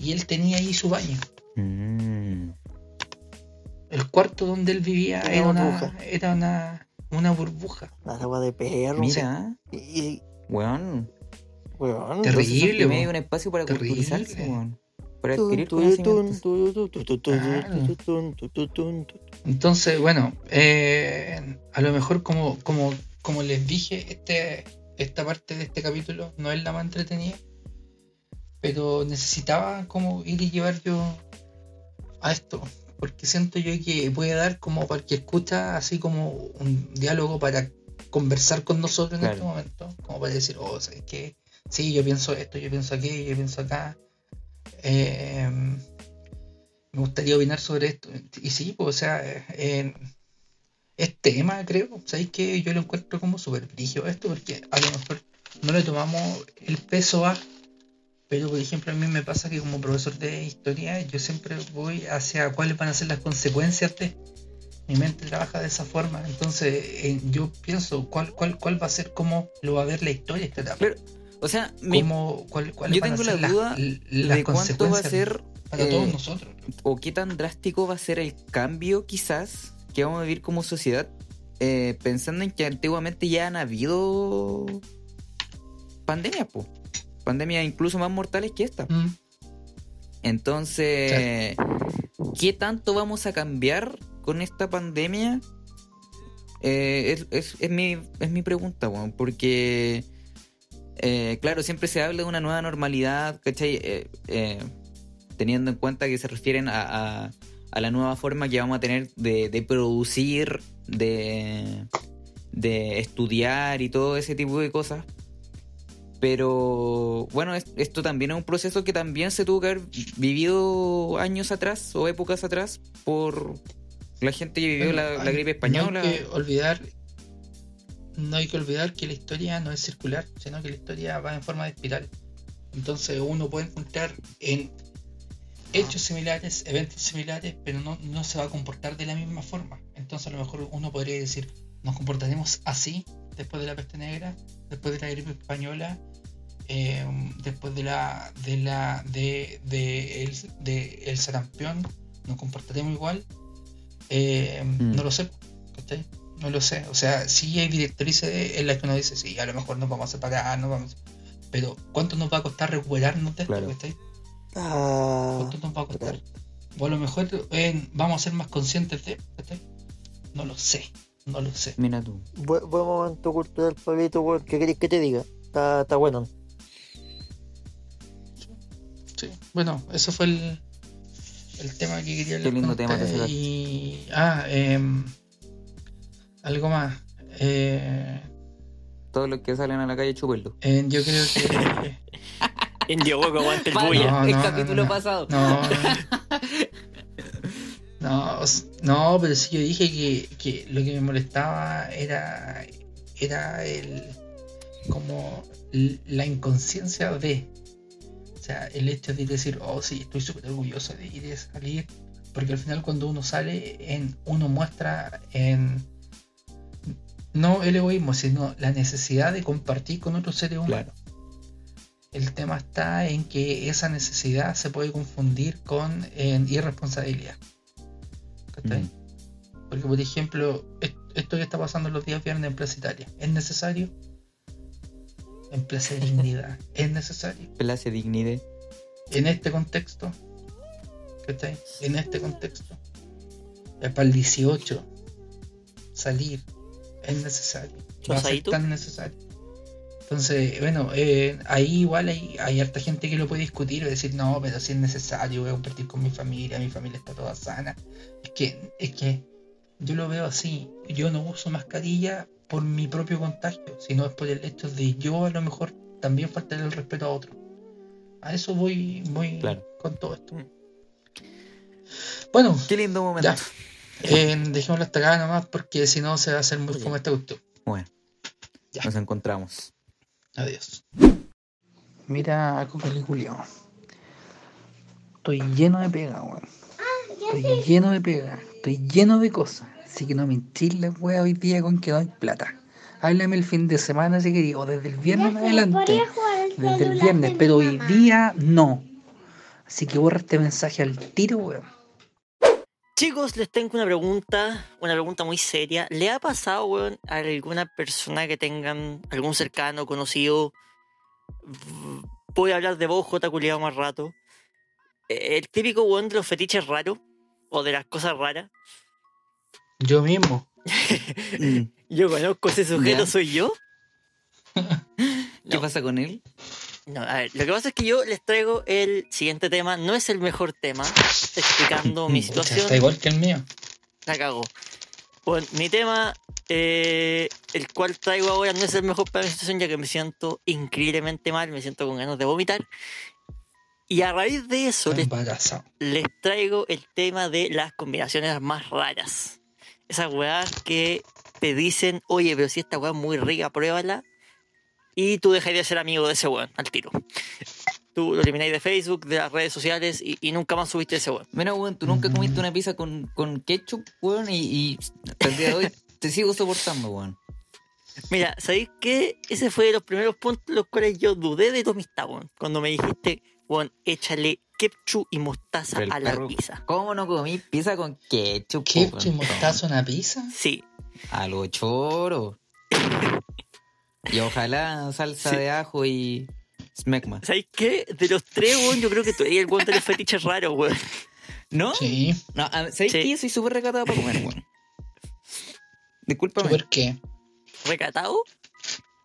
Y él tenía ahí su baño. Mm. El cuarto donde él vivía Una era una, burbuja. era una, una burbuja. La agua de perro. Mira, Y, y- weón. weón. Terrible. Me dio un espacio para Terrible. culturizarse, weón. Para adquirir. Entonces, bueno, eh, a lo mejor como, como, como les dije, este, esta parte de este capítulo no es la más entretenida, pero necesitaba como ir y llevar yo a esto, porque siento yo que puede dar como para que escucha así como un diálogo para conversar con nosotros en Claro. este momento, como para decir, oh, ¿sabes qué? Sí, yo pienso esto, yo pienso aquí, yo pienso acá. Eh, me gustaría opinar sobre esto. Y sí, pues, o sea, eh, es tema, creo. ¿Sabéis que yo lo encuentro como súper brillo esto? Porque a lo mejor no le tomamos el peso a. Pero, por ejemplo, a mí me pasa que como profesor de historia, yo siempre voy hacia cuáles van a ser las consecuencias de. Mi mente trabaja de esa forma. Entonces, eh, yo pienso cuál, cuál, cuál va a ser, cómo lo va a ver la historia esta etapa. O sea, mi- cuál- yo tengo la las- duda las de cuánto va a ser para eh, todos nosotros. o qué tan drástico va a ser el cambio quizás que vamos a vivir como sociedad eh, pensando en que antiguamente ya han habido pandemias, po. Pandemias incluso más mortales que esta. Mm. Entonces, ¿qué tanto vamos a cambiar con esta pandemia? Eh, es, es- es mi, es mi pregunta, porque, eh, claro, siempre se habla de una nueva normalidad, ¿cachai? Eh, teniendo en cuenta que se refieren a, a- a la nueva forma que vamos a tener de, de producir, de, de estudiar y todo ese tipo de cosas. Pero bueno, es- esto también es un proceso que también se tuvo que haber vivido años atrás o épocas atrás por la gente que vivió Bueno, la, gripe española. No hay que olvidar, no hay que olvidar que la historia no es circular, sino que la historia va en forma de espiral. Entonces uno puede encontrar en hechos similares, eventos similares, pero no, no se va a comportar de la misma forma. Entonces a lo mejor uno podría decir, nos comportaremos así después de la peste negra, después de la gripe española, eh, después de la de la de, de el, de el sarampión, nos comportaremos igual. Eh, Mm. No lo sé, ¿cachai? No lo sé. O sea, sí hay directrices en las que uno dice, sí, a lo mejor nos vamos a separar, nos vamos Pero ¿cuánto nos va a costar recuperarnos de esto, Claro. ¿cachai? Ah, ¿Cuánto nos va a costar? O a lo mejor eh, vamos a ser más conscientes de, ¿cachai? No lo sé. No lo sé. Mira tú. Buen, buen momento cultural, Pablito. ¿Qué querés que te diga? Está, está bueno. Sí. Bueno, eso fue el, el tema que quería hablar lindo con tema. Y. Ah, em, algo más. Eh, Todos los que salen a la calle chupenlo. eh, yo creo que. Indio hueco, aguante el bulla. No, el no, capítulo no, no. pasado. No, no, no, pero sí yo dije que, que lo que me molestaba era, era el como la inconsciencia de, o sea, el hecho de decir, oh sí, estoy súper orgulloso de ir a salir, porque al final cuando uno sale, en, uno muestra en no el egoísmo, sino la necesidad de compartir con otros seres humanos. Claro. El tema está en que esa necesidad se puede confundir con en irresponsabilidad. ¿Cachai? Mm. Porque, por ejemplo, est- esto que está pasando los días viernes en Plaza Italia, ¿es necesario? En Plaza Dignidad, ¿es necesario? Place dignidad. En este contexto, ¿cachai? En este contexto, ya para el 18, salir, es necesario. Va a ser tan necesario. Entonces, bueno, eh, ahí igual hay, hay harta gente que lo puede discutir y decir, no, pero si es necesario, voy a compartir con mi familia, mi familia está toda sana. Es que, es que yo lo veo así, yo no uso mascarilla por mi propio contagio, sino es por el hecho de yo a lo mejor también faltar el respeto a otro. A eso voy, voy Claro. con todo esto. Mm. Bueno, Qué lindo momento. ya. Eh, dejémoslo hasta acá nomás porque si no se va a hacer muy fome esta cuestión. Bueno, Ya. nos encontramos. Adiós. Mira, Cocali Julio. Estoy lleno de pega, weón. Estoy lleno de pega. Estoy lleno de cosas. Así que no me la wea hoy día con que no hay plata. Háblame el fin de semana si quería, o desde el viernes en adelante. Desde el viernes, pero hoy día no. Así que borra este mensaje al tiro, weón. Chicos, les tengo una pregunta, una pregunta muy seria. ¿Le ha pasado, weón, a alguna persona que tengan algún cercano, conocido? Voy a hablar de vos, J. culiado más rato. Eh, El típico weón de los fetiches raros, o de las cosas raras. Yo mismo. Mm. Yo conozco ese sujeto, Ya. soy yo. ¿Qué No. pasa con él? No, a ver, lo que pasa es que yo les traigo el siguiente tema. No es el mejor tema, explicando mi Pucha, situación. Está igual que el mío. La cago. Bueno, mi tema, eh, el cual traigo ahora, no es el mejor para mi situación, ya que me siento increíblemente mal, me siento con ganas de vomitar. Y a raíz de eso, les traigo el tema de las combinaciones más raras. Esas weas que te dicen, oye, pero si esta wea es muy rica, pruébala. Y tú dejarías de ser amigo de ese weón al tiro. Tú lo elimináis de Facebook, de las redes sociales y, y nunca más subiste ese weón. Mira, weón, tú nunca comiste una pizza con, con ketchup, weón, y, y hasta el día de hoy te sigo soportando, weón. Mira, ¿sabéis qué? Ese fue de los primeros puntos en los cuales yo dudé de tu amistad, weón. Cuando me dijiste, weón, échale ketchup y mostaza Pero a la perro- pizza. ¿Cómo no comí pizza con ketchup? ¿Ketchup y mostaza en una pizza? Sí, A lo choro. Y ojalá salsa Sí. de ajo y smegma. ¿sabéis qué? De los tres, weón, yo creo que tú eres el weón de los fetiches raros, weón. ¿No? Sí. No, a- ¿sabes Sí. qué? Soy súper recatado para comer, weón. Discúlpame. ¿Por qué? ¿Recatado?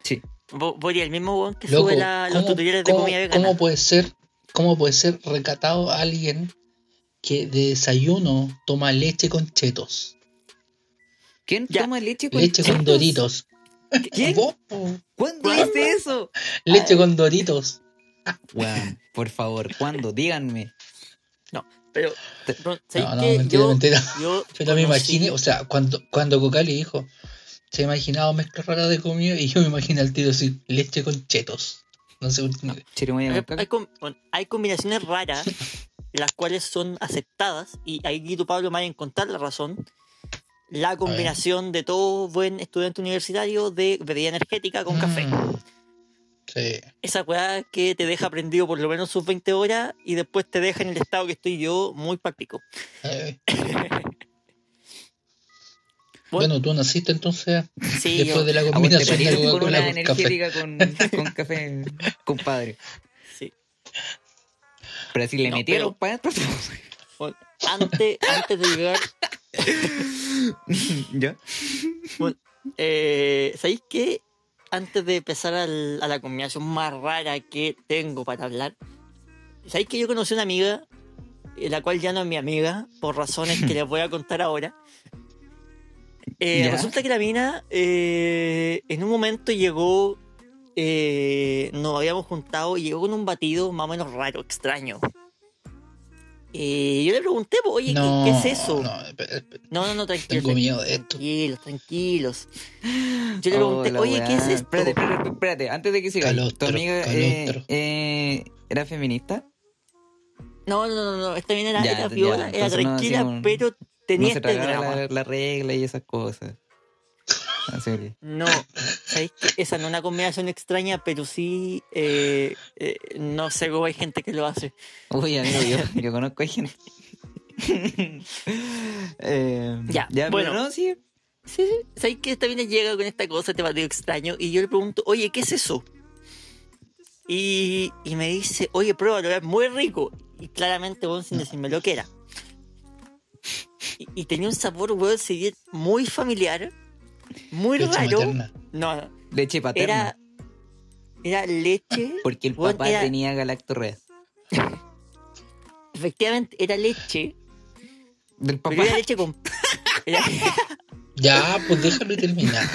Sí. Vo- Voy el mismo weón que Loco, sube la- los ¿cómo- tutoriales de comida vegana. ¿Cómo puede ser, cómo puede ser recatado alguien que de desayuno toma leche con chetos? ¿Quién Ya. toma leche con Leche con chetos? doritos. ¿Quién? ¿Cuándo hice eso? Leche con doritos. Weón, por favor, ¿cuándo? Díganme. Pero, no, ¿sabéis No, no, mentira, yo, mentira. yo Pero me imaginé, o sea, cuando, cuando Cocali dijo, se ha imaginado mezclas raras de comida y yo me imaginé al tiro así, leche con chetos. No sé, No, chirimoya con Hay, com- combinaciones raras, las cuales son aceptadas, y ahí tú, Pablo, me vas a encontrar la razón. La combinación de todo buen estudiante universitario de bebida energética con café. Mm, Sí. Esa weá que te deja prendido por lo menos sus 20 horas y después te deja en el estado que estoy yo, muy práctico. Eh, Bueno, tú naciste entonces sí, después yo- de la combinación de parís con una con café. con, con café, compadre. sí. Pero si le No, metieron pero- para adentro. Bueno, antes, antes de llegar, ¿Ya? Bueno, eh, ¿sabéis qué? Antes de empezar al- a la combinación más rara que tengo para hablar, ¿sabéis que yo conocí una amiga, eh, la cual ya no es mi amiga, por razones que les voy a contar ahora? Eh, resulta que la mina eh, en un momento llegó, eh, nos habíamos juntado y llegó con un batido más o menos raro, extraño. Y yo le pregunté, oye, ¿qué- no, ¿qué, es eso? No, No, no, no, tranquilo. tengo miedo de esto. Tranquilos, tranquilos. Yo le pregunté, oye, ¿qué es esto? Espérate, espérate, espérate, antes de que siga. ¿Tu amiga eh, eh, era feminista? No, no, no, no, esta bien era, Ya, era ya, viola, era no tranquila, pero tenía no se este drama. la, la regla y esas cosas. Así que- No, ¿sabéis qué? Esa no es una combinación extraña, pero sí, eh, eh, no sé cómo hay gente que lo hace. Uy, amigo, yo, yo conozco a gente. Eh, Ya, ya bueno. pero no, sí. Sí, sí, ¿sabéis que esta viene llega con esta cosa, este batido extraño? Y yo le pregunto, oye, ¿qué es eso? Y, y me dice, oye, pruébalo, es muy rico. Y claramente, weón, sin decirme lo que era. Y, y tenía un sabor, weón, si muy familiar, muy Leche raro. materna. No, no, Leche paterna. era, era leche. porque el weón, papá era- tenía galactorrea. Efectivamente, era leche, Del papá. pero era leche con. era- Ya, pues déjalo terminar.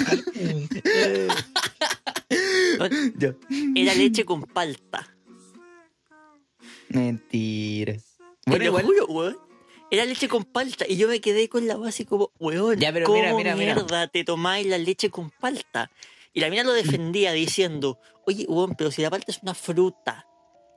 era leche con palta. Mentira. Bueno, igual. juro. Era leche con palta. Y yo me quedé con la base como, weón, Ya, pero ¿cómo mira, mira, mira. mierda te tomáis la leche con palta? Y la mina lo defendía diciendo, oye, weón, pero si la palta es una fruta.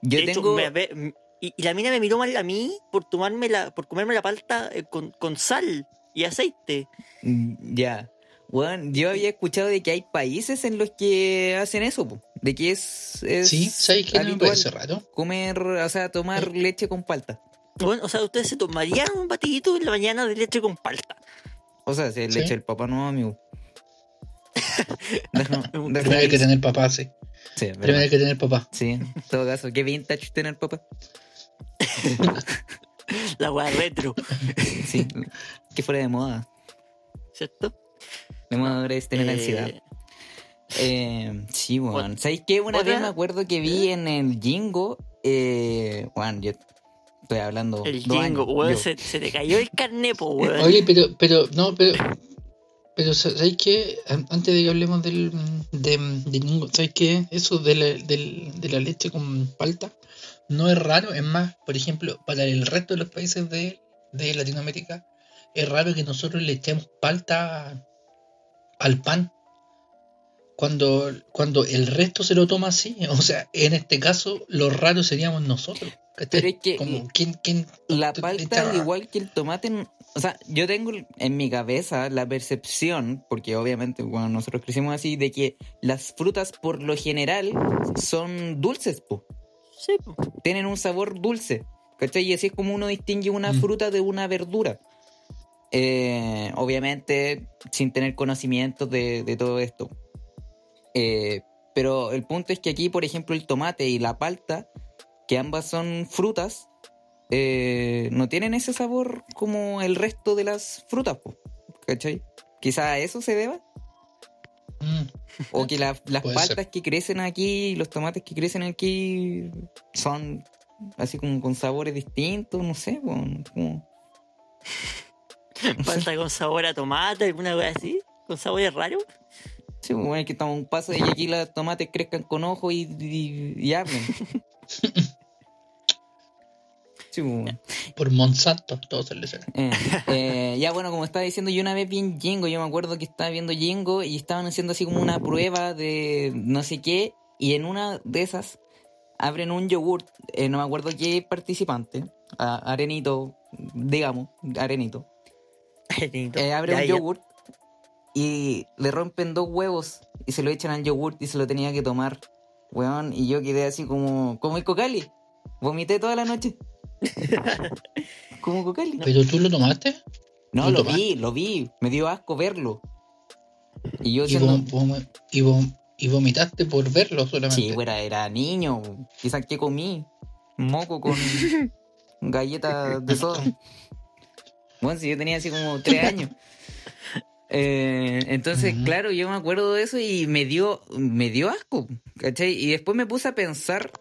Yo De hecho, tengo. me- me- y, y la mina me miró mal a mí por tomarme la, por comerme la palta eh, con, con sal y aceite. Mm, Ya. Bueno, yo había escuchado de que hay países en los que hacen eso, po. de que es, es Sí, ¿sabes qué? No me parece raro. comer, o sea, tomar leche con palta. Bueno, o sea, ustedes se tomarían un batidito en la mañana de leche con palta. O sea, si es Sí. leche del papá no, amigo. Primero hay que tener papá, sí. Sí, Primero hay que tener papá. Sí, en todo caso, qué vintage tener papá. La weá retro, Sí, que fuera de moda. ¿cierto? De moda ahora es tener Eh, ansiedad. Eh, sí, Bueno, weón. ¿Sabéis qué? Una otra- vez me acuerdo que vi en el Jingo. Eh, weón, yo estoy hablando. El jingo, weón, se, se te cayó el carnepo, weón. Oye, pero, pero, no, pero, pero, ¿sabes qué? An- Antes de que hablemos del, de, de Ningo, ¿sabes qué? Eso de la, del- de la leche con palta no es raro, es más, por ejemplo, para el resto de los países de, de Latinoamérica, es raro que nosotros le echemos palta al pan. Cuando, cuando el resto se lo toma así, o sea, en este caso, lo raro seríamos nosotros. ¿Cachai? Pero es que- Como, ¿quién, quién La palta, al igual que el tomate, o sea, yo tengo en mi cabeza la percepción, porque obviamente cuando nosotros crecimos así, de que las frutas por lo general son dulces, po. Sí, po. tienen un sabor dulce. ¿Cachai? Y así es como uno distingue una Mm. fruta de una verdura. Eh, obviamente, sin tener conocimiento de, de todo esto. Eh, pero el punto es que aquí, por ejemplo, el tomate y la palta, que ambas son frutas, eh, no tienen ese sabor como el resto de las frutas, po, ¿cachai? Quizá a eso se deba. Mm. O que la- las Puede paltas que crecen aquí, los tomates que crecen aquí, son así como con sabores distintos, no sé, weón, como- Palta con sabor a tomate, alguna cosa así, con sabores raros. Sí, bueno, es que estamos un paso que aquí los tomates crezcan con ojo y, y, y hablen. Sí, bueno. Por Monsanto, todo se le. Eh, eh, ya bueno, como estaba diciendo, yo una vez vi en Jingo, yo me acuerdo que estaba viendo Jingo y estaban haciendo así como una prueba de no sé qué, y en una de esas abren un yogurt, eh, no me acuerdo qué participante, a- Arenito, digamos, Arenito, eh, abre Ya, un ya. yogurt y le rompen dos huevos y se lo echan al yogurt y se lo tenía que tomar, weón, y yo quedé así como, como el cocali, vomité toda la noche. como cocali. ¿Pero tú lo tomaste? No, ¿Lo lo tomaste? vi, lo vi. Me dio asco verlo. Y yo Y, siendo... vom- vom- y, vom- y vomitaste por verlo solamente. Sí, fuera, era niño. Quizás que comí. Moco con galletas de soda. Bueno, si yo tenía así como tres años. Eh, entonces, claro, yo me acuerdo de eso y me dio, me dio asco, ¿cachai? Y después me puse a pensar,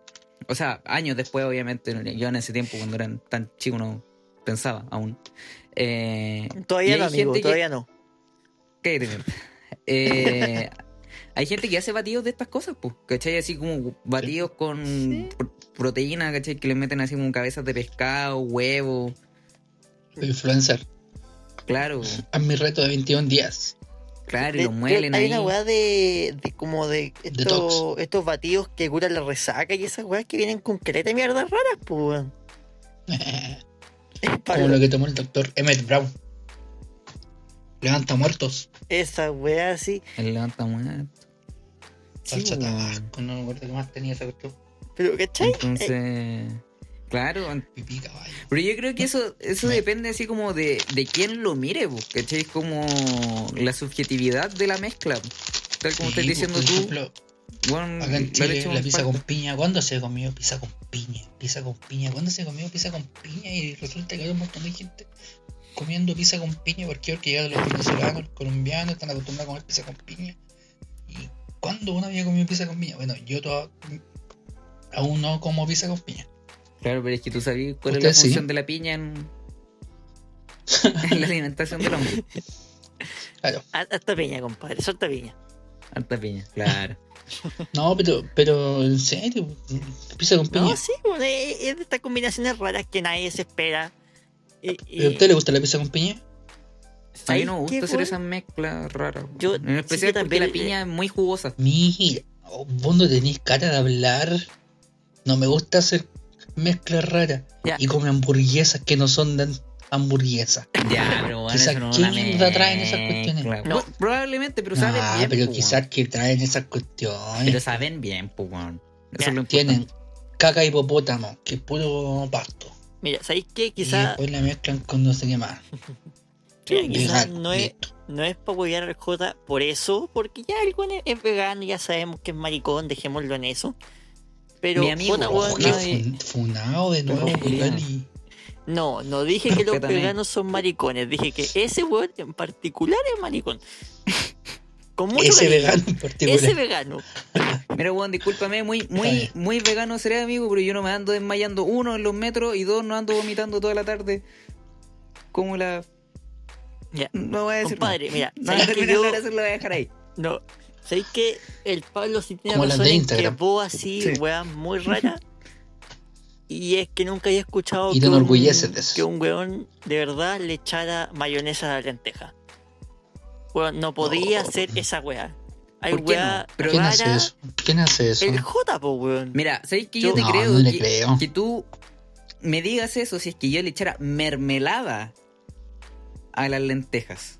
o sea, años después, obviamente, yo en ese tiempo, cuando era tan chico, no pensaba aún. Eh, Todavía no, amigo, que- todavía no. Eh, hay gente que hace batidos de estas cosas, pues, ¿cachai? Así como batidos con Sí. pr- proteína, ¿cachai? Que le meten así como cabezas de pescado, huevo, Influencer. Claro, Haz mi reto de 21 días. claro, y lo muelen hay ahí. una weá de, de como de estos, estos batidos que curan la resaca y esas weas que vienen con creta y mierdas raras, pues weón. Como lo que tomó el doctor Emmett Brown. Levanta muertos. Esa weá así. El levanta muerto. Sí, Salsa weón. tabasco. No me acuerdo qué más tenía esa cuestión. Pero, ¿cachai? Entonces, claro, Pipí caballo. pero yo creo que eso eso depende así como de, de quién lo mire, pues, ¿cachai? Es como la subjetividad de la mezcla. Tal como Sí, estás diciendo por tú, ejemplo, weón, acá en Chile la pizza con piña. ¿Cuándo se comió pizza con piña? Pizza con piña. ¿Cuándo se comió pizza con piña? Y resulta que hay un montón de gente comiendo pizza con piña. ¿Por qué? Porque llegan los venezolanos, los colombianos, están acostumbrados a comer pizza con piña. ¿Y cuándo uno había comido pizza con piña? Bueno, yo toda- aún no como pizza con piña. Claro, pero es que tú sabes cuál es la función de la piña en, en la alimentación del hombre. Claro. Ha- Harta piña, compadre, harta piña. Alta piña, claro. No, pero, pero en serio, pizza con piña. No, sí, es, es de estas combinaciones raras que nadie se espera. Y, y- ¿Pero ¿A usted le gusta la pizza con piña? A mí ¿sabes no me gusta hacer weón? esas mezclas raras. Yo- en especial sí, porque la también, piña es muy jugosa. Mira, vos no tenés cara de hablar. No me gusta hacer mezclas raras. Ya. Y come hamburguesas que no son de hamburguesas. Ya, pero bueno, Quizá eso no ¿qué la mierda traen esas cuestiones? No. Pro- Probablemente, pero Ah, saben bien. pero po, quizás que traen esas Pero cuestiones. saben bien, pues, weón. Eso Ya. es lo Tienen caca hipopótamo, que es puro pasto. Mira, ¿sabéis qué? Y Quizá, después la mezclan con no sé qué más. mira, quizá Vegano, no es, no es para apoyar al J por eso, porque ya el es, es vegano, ya sabemos que es maricón, dejémoslo en eso. Pero, Mi amigo, Oh, fun- funado de nuevo, No, no, no dije que los veganos son maricones, dije que ese weón en particular es maricón. Con mucho Ese cariño. vegano en particular. Ese vegano. Mira, weón, discúlpame, muy, muy, muy vegano seré, amigo, pero yo no me ando desmayando, uno, en los metros, y dos, no ando vomitando toda la tarde. Como la. Ya. No voy a decir. Compadre, mira, No, no ¿sabes que terminar yo- voy a dejar ahí. No, ¿sabéis que el Pablo sí tiene Como razón en que vos así, Sí. muy rara? Y es que nunca había escuchado Y que, un, enorgulleces de eso. que un weón de verdad le echara mayonesa a la lenteja. Weón, no podía No. hacer esa wea. Hay ¿Por qué wea no? Pero ¿Quién hace eso? ¿Quién hace eso? El J, po, weón. Mira, ¿sabes que yo, Yo- te No, creo? no le que, creo. que tú me digas eso si es que yo le echara mermelada a las lentejas.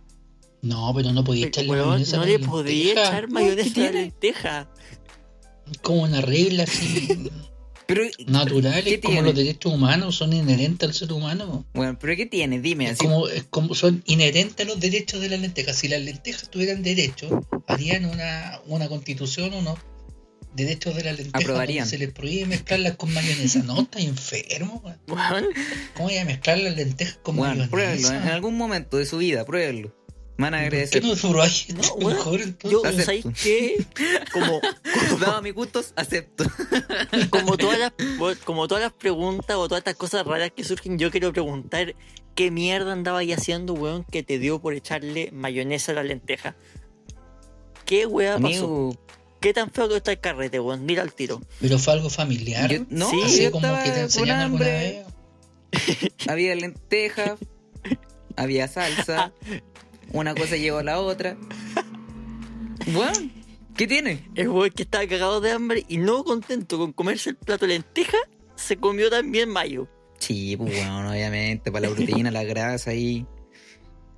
No, pero no podía echarle Weón, mayonesa no a le podía lenteja. echar ¿qué mayonesa a la tiene? lenteja. Como una regla así Pero, natural, ¿Qué es como tiene? los derechos humanos son inherentes al ser humano. bueno, pero ¿qué tiene? Dime, Es así. como, es como son inherentes a los derechos de las lentejas. Si las lentejas tuvieran derechos, harían una, una constitución, unos derechos de las lentejas Aprobarían. se les prohíbe mezclarlas con mayonesa. No, estás enfermo. Weón, ¿Cómo voy a mezclar las lentejas con Bueno, pruébenlo. En mayonesa? algún momento de su vida, pruébenlo. Me Van a ¿Por qué agradecer. no probáis No, esto weón, mejor entonces? yo. ¿sabéis qué? Como, Dado mis gustos, acepto. como todas las como todas las preguntas o todas estas cosas raras que surgen, yo quiero preguntar qué mierda andaba ahí haciendo, weón, que te dio por echarle mayonesa a la lenteja. ¿Qué weá pasó? ¿Qué tan feo que está el carrete, weón? Mira al tiro. Pero fue algo familiar. yo, no, Sí, Así yo como que te con enseñan alguna hambre. vez. Había lentejas, había salsa, una cosa llevó a la otra. Bueno, ¿qué tiene? El weón que estaba cagado de hambre y no contento con comerse el plato de lenteja, se comió también mayo. Sí, pues bueno, obviamente, para la proteína, la grasa y.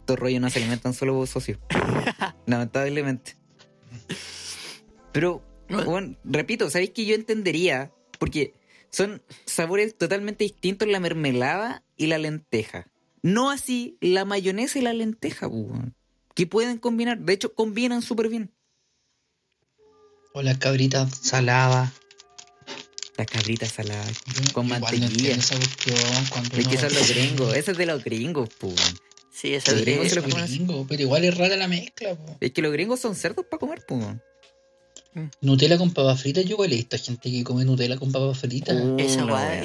Estos rollos no se alimentan solo vos, socio. Lamentablemente. Pero, bueno, repito, ¿sabéis que yo entendería? Porque son sabores totalmente distintos la mermelada y la lenteja. No así la mayonesa y la lenteja. Que pueden combinar. De hecho, combinan súper bien. O las cabritas saladas. Las cabritas saladas con igual no mantequilla. entiendo esa cuestión cuando Es que son los gringos. Eso es de los gringos, pues. Sí, esa Los es gringos se lo Eso comen así. gringo, pero igual es rara la mezcla. po. Es que los gringos son cerdos para comer, pues. Nutella con papas fritas, yo igual he visto gente que come Nutella con papas fritas. Uh, Esa la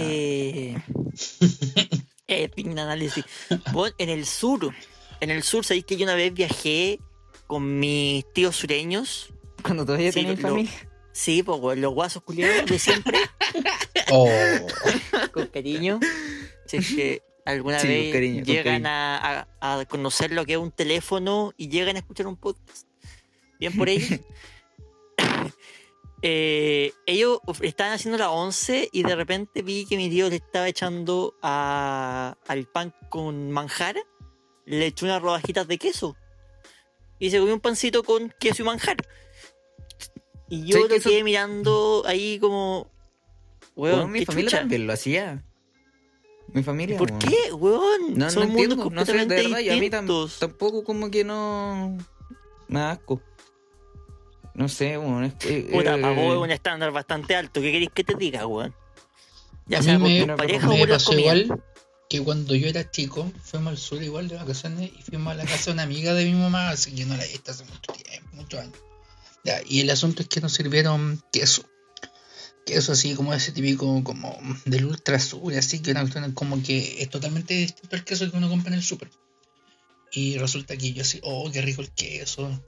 análisis. Bueno, en el sur, en el sur, sabéis que yo una vez viajé con mis tíos sureños. Cuando todavía Sí, tenéis familia. Sí, pues los guasos culiados de siempre, Oh, con cariño. Si es que alguna Sí, vez con cariño, con llegan a- a conocer lo que es un teléfono y llegan a escuchar un podcast. Bien por ellos. Eh, ellos estaban haciendo la 11 y de repente vi que mi tío le estaba echando a- al pan con manjar, le echó unas rodajitas de queso y se comió un pancito con queso y manjar. Y yo ¿Sabes lo que eso- quedé mirando ahí como. Weón, mi familia chucha. también lo hacía. Mi familia. ¿Por qué, weón? No, Son no mundos entiendo, no sé, de completamente verdad, y a mí tam- distintos. tampoco como que no me da asco. No sé, weón. es- eh, Puta, eh, pagó un estándar bastante alto. ¿Qué queréis que te diga, weón? Ya a sea mí por me, tu pareja o me por la comida. igual que cuando yo era chico, fuimos al sur igual de vacaciones y fuimos a la casa de una amiga de mi mamá, así que yo no la he visto hace mucho tiempo, muchos años. Ya, y el asunto es que nos sirvieron queso. Queso así como ese típico como del ultra sur, así que una cuestión como que es totalmente distinto al queso que uno compra en el súper. Y resulta que yo así, oh, qué rico el queso.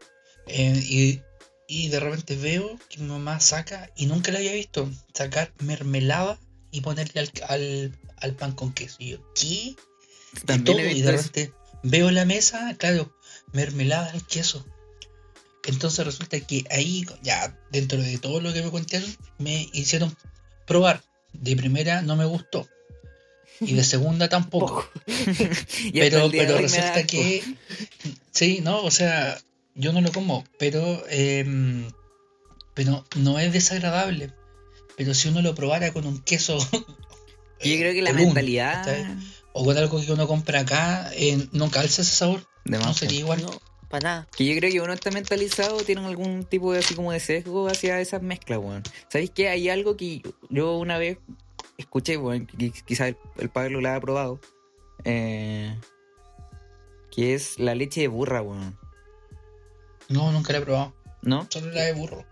Eh, y, y de repente veo que mi mamá saca, y nunca la había visto, sacar mermelada y ponerle al, al, al pan con queso. Y yo, ¿qué? También todo, y de eso. repente veo la mesa, claro, mermelada al queso. Entonces resulta que ahí, ya dentro de todo lo que me contaron, me hicieron probar. De primera no me gustó. Y de segunda tampoco. Y pero pero resulta que. Sí, no, o sea, yo no lo como, pero. em, pero no es desagradable. Pero si uno lo probara con un queso. Yo creo que la común, mentalidad. O con algo que uno compra acá, eh, no calza ese sabor. de No más, sería igual. No, para nada. Que yo creo que uno está mentalizado, tiene algún tipo de así como de sesgo hacia esas mezclas, weón. ¿Sabéis que hay algo que yo una vez escuché, weón, que quizás el, el Pablo lo ha probado? eh, que es la leche de burra, weón. No, nunca la he probado. ¿No? Solo la de burro.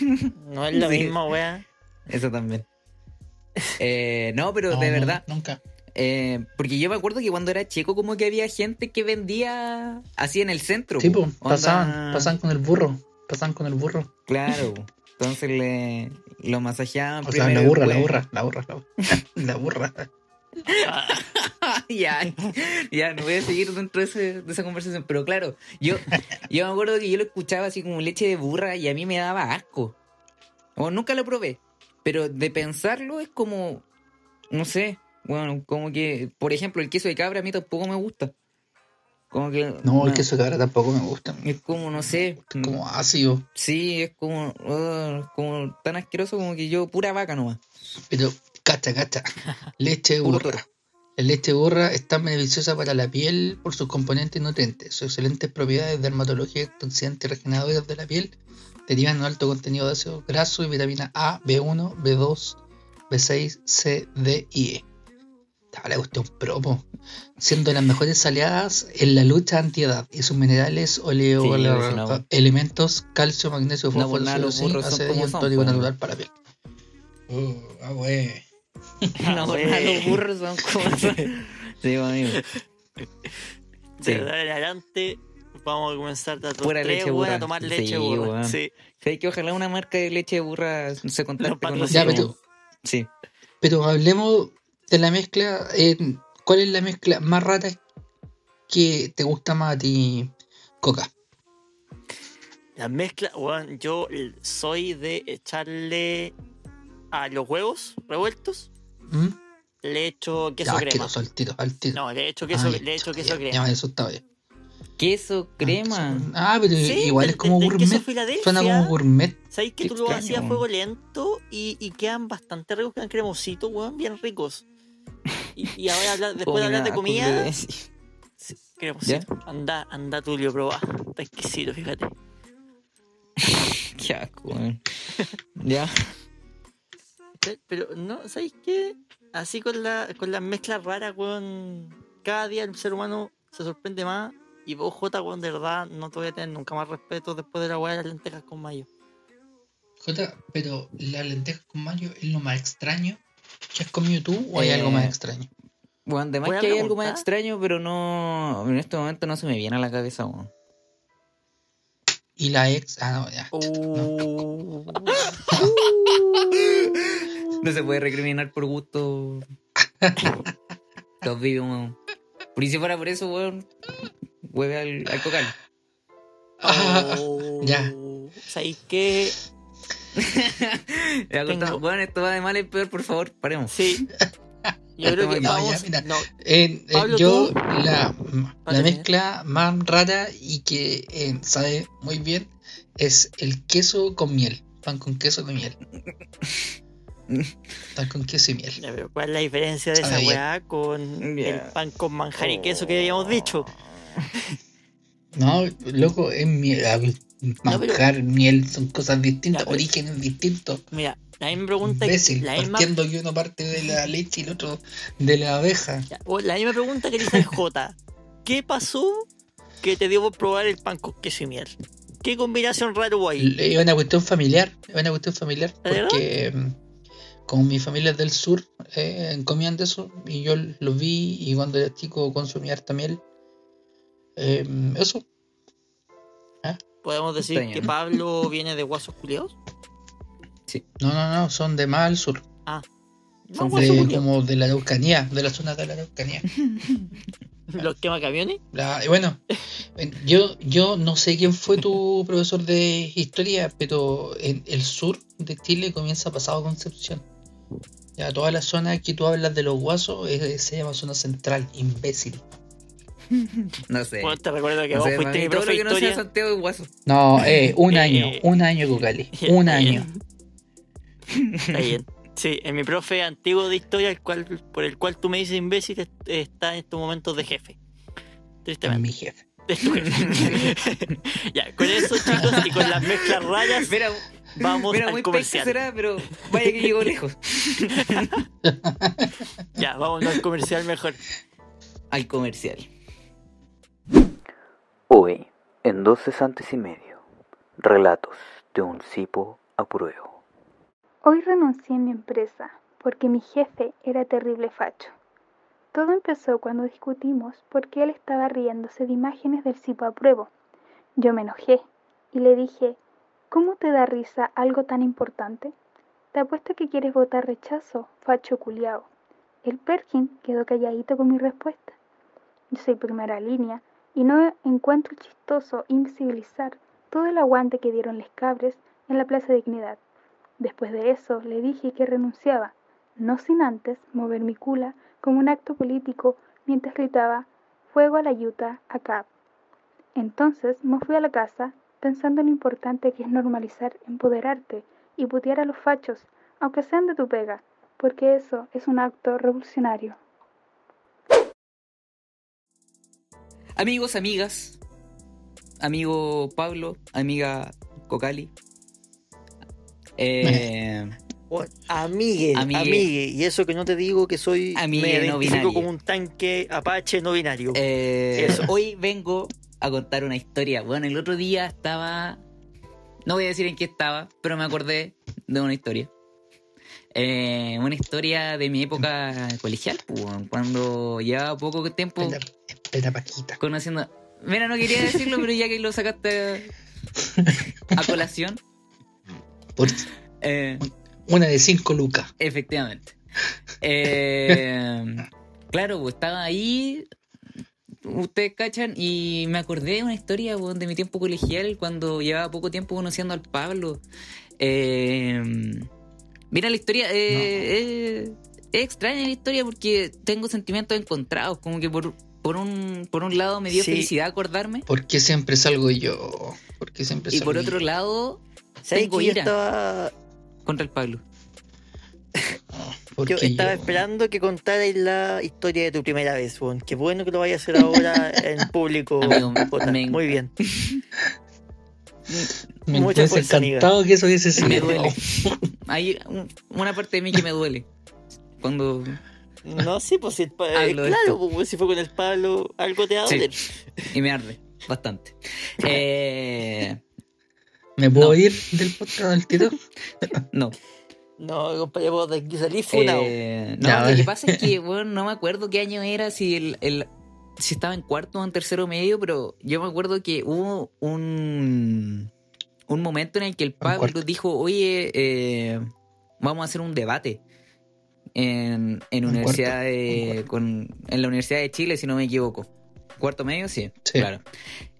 No es lo Sí. mismo, weón. Eso también. Eh, no, pero No, de no, verdad. Nunca. eh, porque yo me acuerdo que cuando era chico, como que había gente que vendía así en el centro. Sí, pues, pasaban, pasaban con el burro. Pasaban con el burro. Claro. Entonces le lo masajeaban O sea, primero. la burra, la burra, la burra, la burra. La burra. ya, ya, no voy a seguir dentro de, ese- de esa conversación. Pero claro, yo, yo me acuerdo que yo lo escuchaba así como leche de burra y a mí me daba asco. O nunca lo probé. Pero de pensarlo es como, no sé, bueno, como que, por ejemplo, el queso de cabra a mí tampoco me gusta. Como que... No, el queso de cabra tampoco me gusta. Es como, no sé. Como ácido. Sí, es como, uh, como tan asqueroso como que yo, pura vaca nomás. Pero, cacha, cacha. Leche de burra. La leche de burra es tan beneficiosa para la piel por sus componentes y nutrientes. Sus excelentes propiedades dermatológicas, antioxidantes y regeneradores de la piel derivan un alto contenido de ácido graso y vitamina A, B1, B2, B6, C, D y E. Estaba la cuestión propo. Siendo las mejores aliadas en la lucha antiedad y sus minerales, oleo, Sí, no. elementos, calcio, magnesio, No, fósforo, pues, zinc, ácido y un son, tónico pues. natural para la piel. Uh, ah, wey. No, los burros son como... sí, amigo. Sí. De adelante vamos a comenzar a Pura tres, leche weón, burra. a tomar Sí, leche burra. weón. Sí. Sí, que ojalá una marca de leche de burra se contacte con. Ya, pero, Sí. pero hablemos de la mezcla. eh, ¿Cuál es la mezcla más rara que te gusta más a ti, Coca? La mezcla, weón, yo soy de echarle a los huevos revueltos, ¿Mm? le echo queso Ya, crema. asqueroso, al tiro, al tiro. No, le echo queso, ya, le echo ya, queso ya, crema. Ya, eso está bien. Queso, crema. Ah, pero Sí, igual del- es como del queso gourmet. Filadelfia. Suena como gourmet. ¿Sabéis que Qué tú lo hacías a fuego lento y, y quedan bastante ricos, quedan cremositos, weón, bien ricos? Y, y ahora después de hablar de comida, Sí. sí, cremosito. Anda, anda Tulio, probá. Está exquisito, fíjate. Qué asco, weón. Ya. Pe- Pero no, ¿sabéis qué? Así con la con las mezclas raras, weón. Cada día el ser humano se sorprende más. Y vos, Jota, weón, de verdad, no te voy a tener nunca más respeto después de la weá de las lentejas con mayo. Jota, pero la lenteja con mayo es lo más extraño que has comido tú o hay algo más Eh, extraño? Bueno, además que hay algo más extraño, pero no. En este momento no se me viene a la cabeza, weón. Y la ex. Ah, no, ya. Uh. No se puede recriminar por gusto. Los vivimos. Por si fuera por eso, weón. Hueve al, al cocal. Oh. Ya. ¿Sabéis qué? Tengo-. Weón, esto va de mal en peor, por favor, paremos. Sí. Yo creo que No, ya, vamos. mira. No, Eh, eh, Pablo, yo, tú. la, la mezcla más rara y que eh, sabe muy bien es el queso con miel. Pan con queso con miel. Pan con queso y miel. ya, pero ¿cuál es la diferencia de esa weá con el pan con manjar y queso que habíamos dicho? No, loco, es miel. ah, Manjar, miel, son cosas distintas, Ya, pero- orígenes distintos. Mira, la misma pregunta Imbécil, la misma, partiendo que uno parte de la leche y el otro de la abeja. ya, la misma pregunta que dice el J. ¿Qué pasó que te dio por probar el pan con queso y miel? ¿Qué combinación rara hubo ahí? Es una cuestión familiar, es una cuestión familiar, porque mm, como mi familia es del sur, eh, comían de eso y yo lo vi y cuando era chico consumía harta miel. Eh, eso, ¿Podemos decir Extraño, que ¿no? Pablo viene de guasos culiados? no, no, no, son de más al sur, No, Son de, como de la Araucanía, de la zona de la Araucanía. ¿Los quema camiones? La- y bueno, eh, yo, yo no sé quién fue tu profesor de historia, pero en el sur de Chile comienza pasado Concepción. Ya toda la zona que tú hablas de los guasos eh, se llama zona central, imbécil. No sé. Bueno, te recuerdo que No vos sé, fuiste mi profe que no sea. Santiago Guaso. No, eh, un Eh, año, un año, Cucali, un año. bien. Está bien. Sí, en mi profe antiguo de historia, el cual, por el cual tú me dices imbécil, est- está en estos momentos de jefe. Tristemente. Mi jefe. ya, con eso, chicos, y con las mezclas rayas, Mira, vamos mira al muy comercial. será, pero vaya que llegó lejos. Ya, vamos al comercial mejor. Al comercial. Hoy, en dos cesantes y medio, relatos de un cipo a prueba. Hoy renuncié en mi empresa porque mi jefe era terrible facho. Todo empezó cuando discutimos porque él estaba riéndose de imágenes del Cipo apruebo. Yo me enojé y le dije, ¿cómo te da risa algo tan importante? Te apuesto que quieres votar rechazo, facho culiao. El Perkin quedó calladito con mi respuesta. Yo soy primera línea y no encuentro chistoso invisibilizar todo el aguante que dieron les cabres en la Plaza de Dignidad. Después de eso le dije que renunciaba, no sin antes mover mi cula como un acto político mientras gritaba Fuego a la yuta, acá. Entonces me fui a la casa pensando en lo importante que es normalizar empoderarte y putear a los fachos, aunque sean de tu pega, porque eso es un acto revolucionario. Amigos, amigas. Amigo Pablo, amiga Cocali. Eh, Amigue, Amigue. amigue, Y eso que no te digo que soy. Amigue me identifico como un tanque Apache no binario. eh, Eso. hoy vengo a contar una historia. Bueno, el otro día estaba. No voy a decir en qué estaba, pero me acordé de una historia. Eh, una historia de mi época colegial, pues, cuando llevaba poco tiempo Espera, espera, Paquita. conociendo. Mira, no quería decirlo, pero ya que lo sacaste a colación. Por eh, una de cinco lucas. Efectivamente. Eh, claro, pues estaba ahí, ustedes cachan, y me acordé de una historia de mi tiempo colegial cuando llevaba poco tiempo conociendo al Pablo. Eh, mira, la historia eh, eh, es extraña la historia porque tengo sentimientos encontrados, como que por, por, un, por un lado me dio Sí. felicidad acordarme, ¿Por qué siempre salgo yo? ¿Por qué siempre y salgo por yo? otro lado ¿Sabes tengo ira estaba, contra el Pablo. ¿Por yo estaba yo? esperando que contarais la historia de tu primera vez, weón. Qué bueno que lo vayas a hacer ahora en público. Amigo, me- Muy bien. Me mucha hubiese fuerza, amiga. encantado que eso hubiese sido. Me duele. Hay un- una parte de mí que me duele. Cuando No, sí, pues si Hablo claro, pues, si fue con el Pablo, algo te va a Sí. doler. Y me arde bastante. Eh, ¿Me puedo No. ir del podcast al tiro? no. No, compadre, vos de aquí salís funado. Eh, no, Ya, lo vale. que pasa es que, bueno, no me acuerdo qué año era, si el, el- si estaba en cuarto o en tercero medio, pero yo me acuerdo que hubo un, un momento en el que el Pablo dijo, oye, eh, vamos a hacer un debate en, en Un universidad cuarto, de, con- en la Universidad de Chile, si no me equivoco. ¿Cuarto medio? Sí, Sí. claro.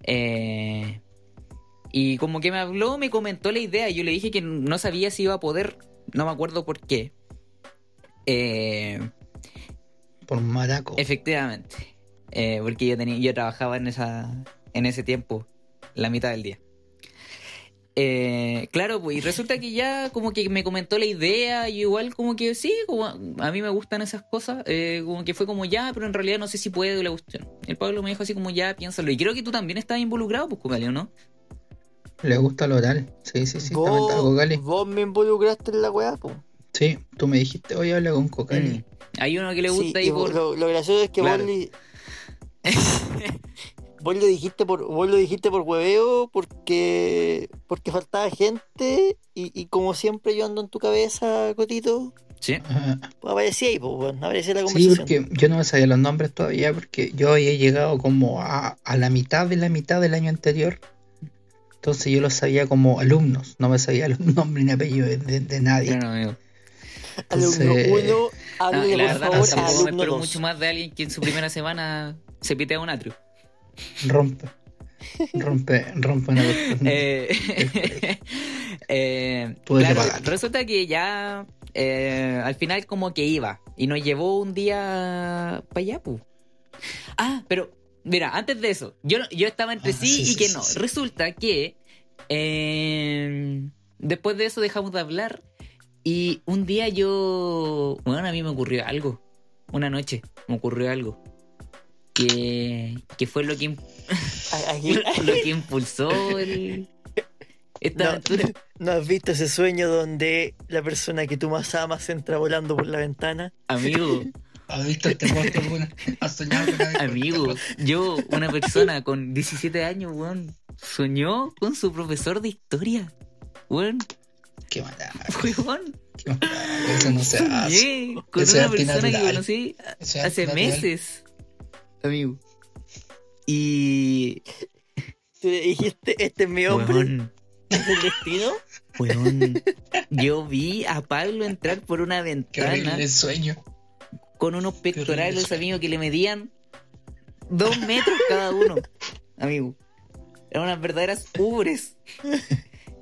Eh, y como que me habló, me comentó la idea. Yo le dije que no sabía si iba a poder, no me acuerdo por qué. Eh, Por maraco. efectivamente. Eh, porque yo tenía, yo trabajaba en esa, en ese tiempo, la mitad del día. Eh, claro, pues, y resulta que ya como que me comentó la idea, y igual como que sí, como a, mí me gustan esas cosas, eh, como que fue como ya, pero en realidad no sé si puedo la cuestión. El Pablo me dijo así como ya, piénsalo. Y creo que tú también estás involucrado, pues, Cucalio, ¿no? Le gusta lo oral. Sí, sí, sí. Vos, Cocali. vos me involucraste en la weá, pues. Sí, tú me dijiste, oye, habla con Cocali. Mm. Hay uno que le Sí, gusta y ahí vos- por... lo, lo gracioso es que Claro. vos le... vos lo dijiste por vos lo dijiste por hueveo porque porque faltaba gente y, y como siempre yo ando en tu cabeza Cotito Sí. Ajá. pues aparecía ahí pues bueno, aparecía la Sí, conversación porque yo no me sabía los nombres todavía, porque yo había llegado como a, a la mitad de la mitad del año anterior. Entonces yo los sabía como alumnos, no me sabía los nombres ni apellidos de, de- de nadie. Claro, amigo. alumno entonces- 1 No, la por verdad, favor a tampoco me alumno espero 2 mucho más de alguien que en su primera semana se pitea un atrio. Rompe, rompe, rompe una cuestión. Eh, eh, claro, resulta que ya eh, al final como que iba y nos llevó un día para allá, pu. Ah, pero mira, antes de eso, yo, yo estaba entre Ah, sí, sí, y sí, que no. sí. Resulta que eh, después de eso dejamos de hablar y un día yo, bueno, a mí me ocurrió algo, una noche me ocurrió algo. Que, que fue lo que, lo que impulsó el, esta no, aventura. ¿No has visto ese sueño donde la persona que tú más amas entra volando por la ventana? Amigo, ¿Has visto este podcast alguna? ¿Has soñado con alguien? amigo, yo, una persona con 17 años, weón, soñó con su profesor de historia. Weón, Qué mala, weón, qué mala. Eso no se hace. soñé con Eso una persona que antinatural. conocí Eso es hace meses, amigo. Y, Tú le dijiste, este es mi hombre, weón, es el destino. weón, yo vi a Pablo entrar por una Qué ventana horrible sueño. Con unos pectorales, amigos, que le medían dos metros cada uno, amigo. Eran unas verdaderas ubres.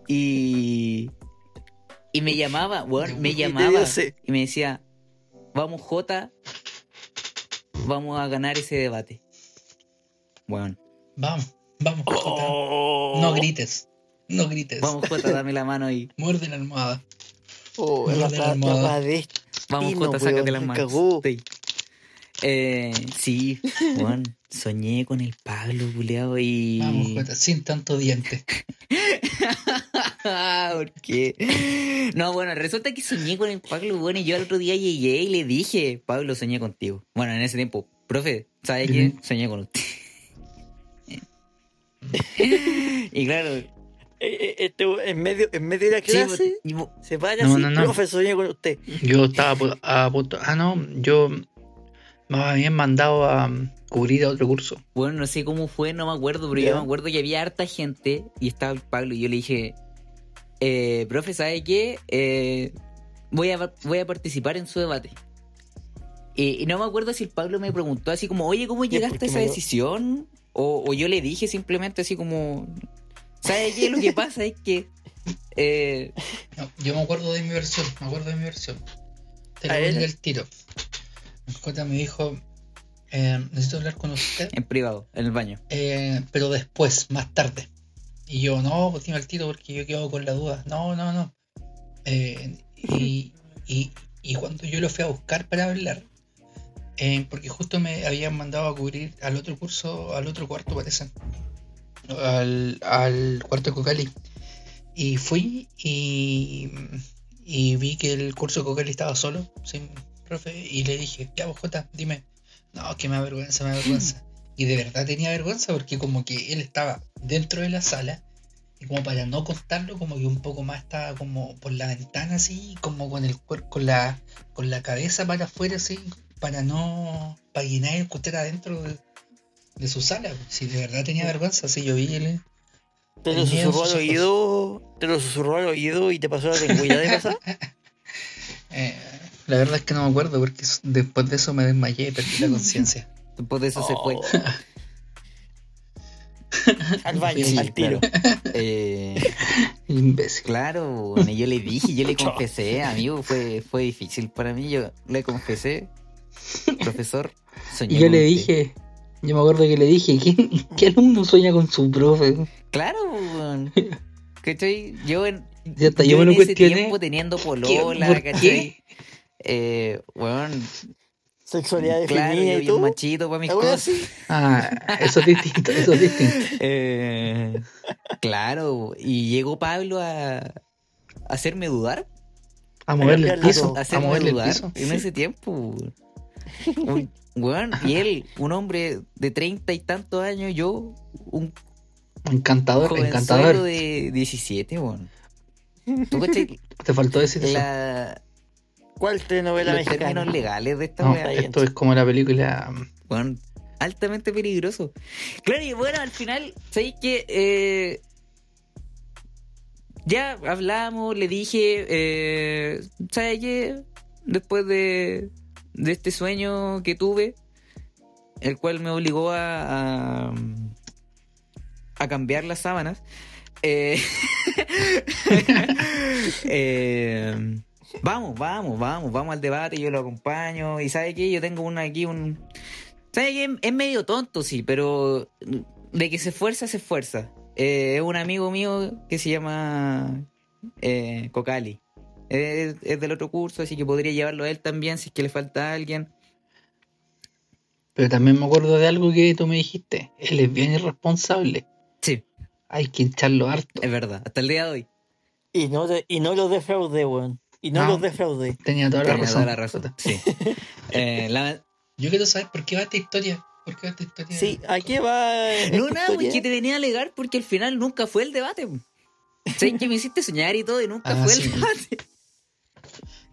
Y. Y me llamaba, weón, me llamaba. Y me decía, vamos, Jota, vamos a ganar ese debate. Weón, Vamos, vamos, Jota. Oh, No grites. No grites. vamos, Jota, dame la mano y. Muerde la almohada. oh, Muerde la, la la, la, almohada. Vamos, Jota, sácate las manos. cagó. Sí. Eh, sí, weón, soñé con el Pablo, buleado, y. Vamos, Jota, sin tanto diente. ¿Por qué? No, bueno, resulta que soñé con el Pablo, bueno, y yo al otro día llegué y le dije, Pablo, soñé contigo. Bueno, en ese tiempo, profe, ¿sabes qué? Soñé con usted. y claro, Eh, eh, este, en, medio, en medio de la clase se para No, así, no, no. profe, soñé con usted. Yo estaba a punto. Ah, no, yo me habían mandado a cubrir a otro curso. bueno, no sé cómo fue, no me acuerdo, pero yo me acuerdo que había harta gente y estaba el Pablo y yo le dije, eh, profe, ¿sabe qué? Eh, voy, a, voy a participar en su debate. Y, y no me acuerdo si el Pablo me preguntó así como, oye, ¿cómo llegaste a esa decisión? O, o yo le dije simplemente así como, ¿sabes qué? Lo que pasa es que... eh, No, yo me acuerdo de mi versión, me acuerdo de mi versión. Te ¿A lo voy el tiro. Jota me dijo, eh, necesito hablar con usted, en privado, en el baño. eh, pero después, más tarde. Y yo, no, pues dime el tiro porque yo quedo con la duda. No, no, no. Y, y, y cuando yo lo fui a buscar para hablar, eh, porque justo me habían mandado a cubrir al otro curso, al otro cuarto parece, al, al cuarto de Cocali. Y fui y, y vi que el curso de Cocali estaba solo, sin profe, y le dije, ya vos, Jota, dime. No, que me da vergüenza, me da vergüenza. Y de verdad tenía vergüenza porque como que él estaba dentro de la sala y como para no contarlo, como que un poco más estaba como por la ventana así, como con el cuerpo, con la, con la cabeza para afuera así, para no, para que nadie escuchara adentro de, su sala. Si de verdad tenía vergüenza, así yo vi él. Te lo El susurró al oído. Te lo susurró al oído y te pasó la lengüilla de pasar. Eh, la verdad es que no me acuerdo porque después de eso me desmayé y perdí la conciencia. Después de eso se fue. Oh. Al baño, Sí, al tiro. Eh, Imbécil. claro, bueno, yo le dije, yo le confesé, amigo, fue, fue difícil para mí, yo le confesé, profesor, soñé Y yo le usted". Yo me acuerdo que le dije, ¿qué, qué alumno sueña con su profe? Claro, weón. ¿Cachai? Yo en, Y hasta yo, me en lo ese cuestioné. tiempo teniendo polola, ¿Por ¿cachai? qué? Eh, weón, Sexualidad claro, definida yo y bien todo. machito para mis cosas. Ah, eso es distinto, eso es distinto. Eh, claro, y llegó Pablo a, a hacerme dudar, A moverle el piso, a hacerme moverle el dudar piso. en ese tiempo. Un- weón, y él, un hombre de treinta y tantos años, yo, un Encantador, encantador. de 17, weón. ¿Tú? Te faltó decir. La, ¿Cuál telenovela los mexicana? términos legales de esta No, esto es como la película. weón, altamente peligroso. Claro, y bueno, al final, ¿sabéis que eh, ya hablamos, le dije, eh, ¿sabes qué? Después de, de este sueño que tuve, el cual me obligó a, a, cambiar las sábanas, eh, eh, vamos, vamos, vamos, vamos al debate, yo lo acompaño, y ¿sabe qué? Yo tengo una, aquí un... ¿Sabe qué? Es medio tonto, sí, pero de que se esfuerza, se esfuerza. Eh, es un amigo mío que se llama Cocali. Es, es del otro curso, así que podría llevarlo a él también si es que le falta a alguien. Pero también me acuerdo de algo que tú me dijiste. Él es bien irresponsable. Sí, Hay que echarlo harto. es verdad, hasta el día de hoy. Y no, te- y no los defraudé, weón. Y no, No. los defraudé. Tenía toda la Tenía razón. toda la razón. Sí. Eh, la- Yo quiero saber por qué va esta historia. ¿Por qué va esta historia? Sí, ¿a qué va? esta No, nada, historia? pues que te venía a alegar porque al final nunca fue el debate. Sé que me hiciste soñar y todo y nunca Ah, fue sí. el debate.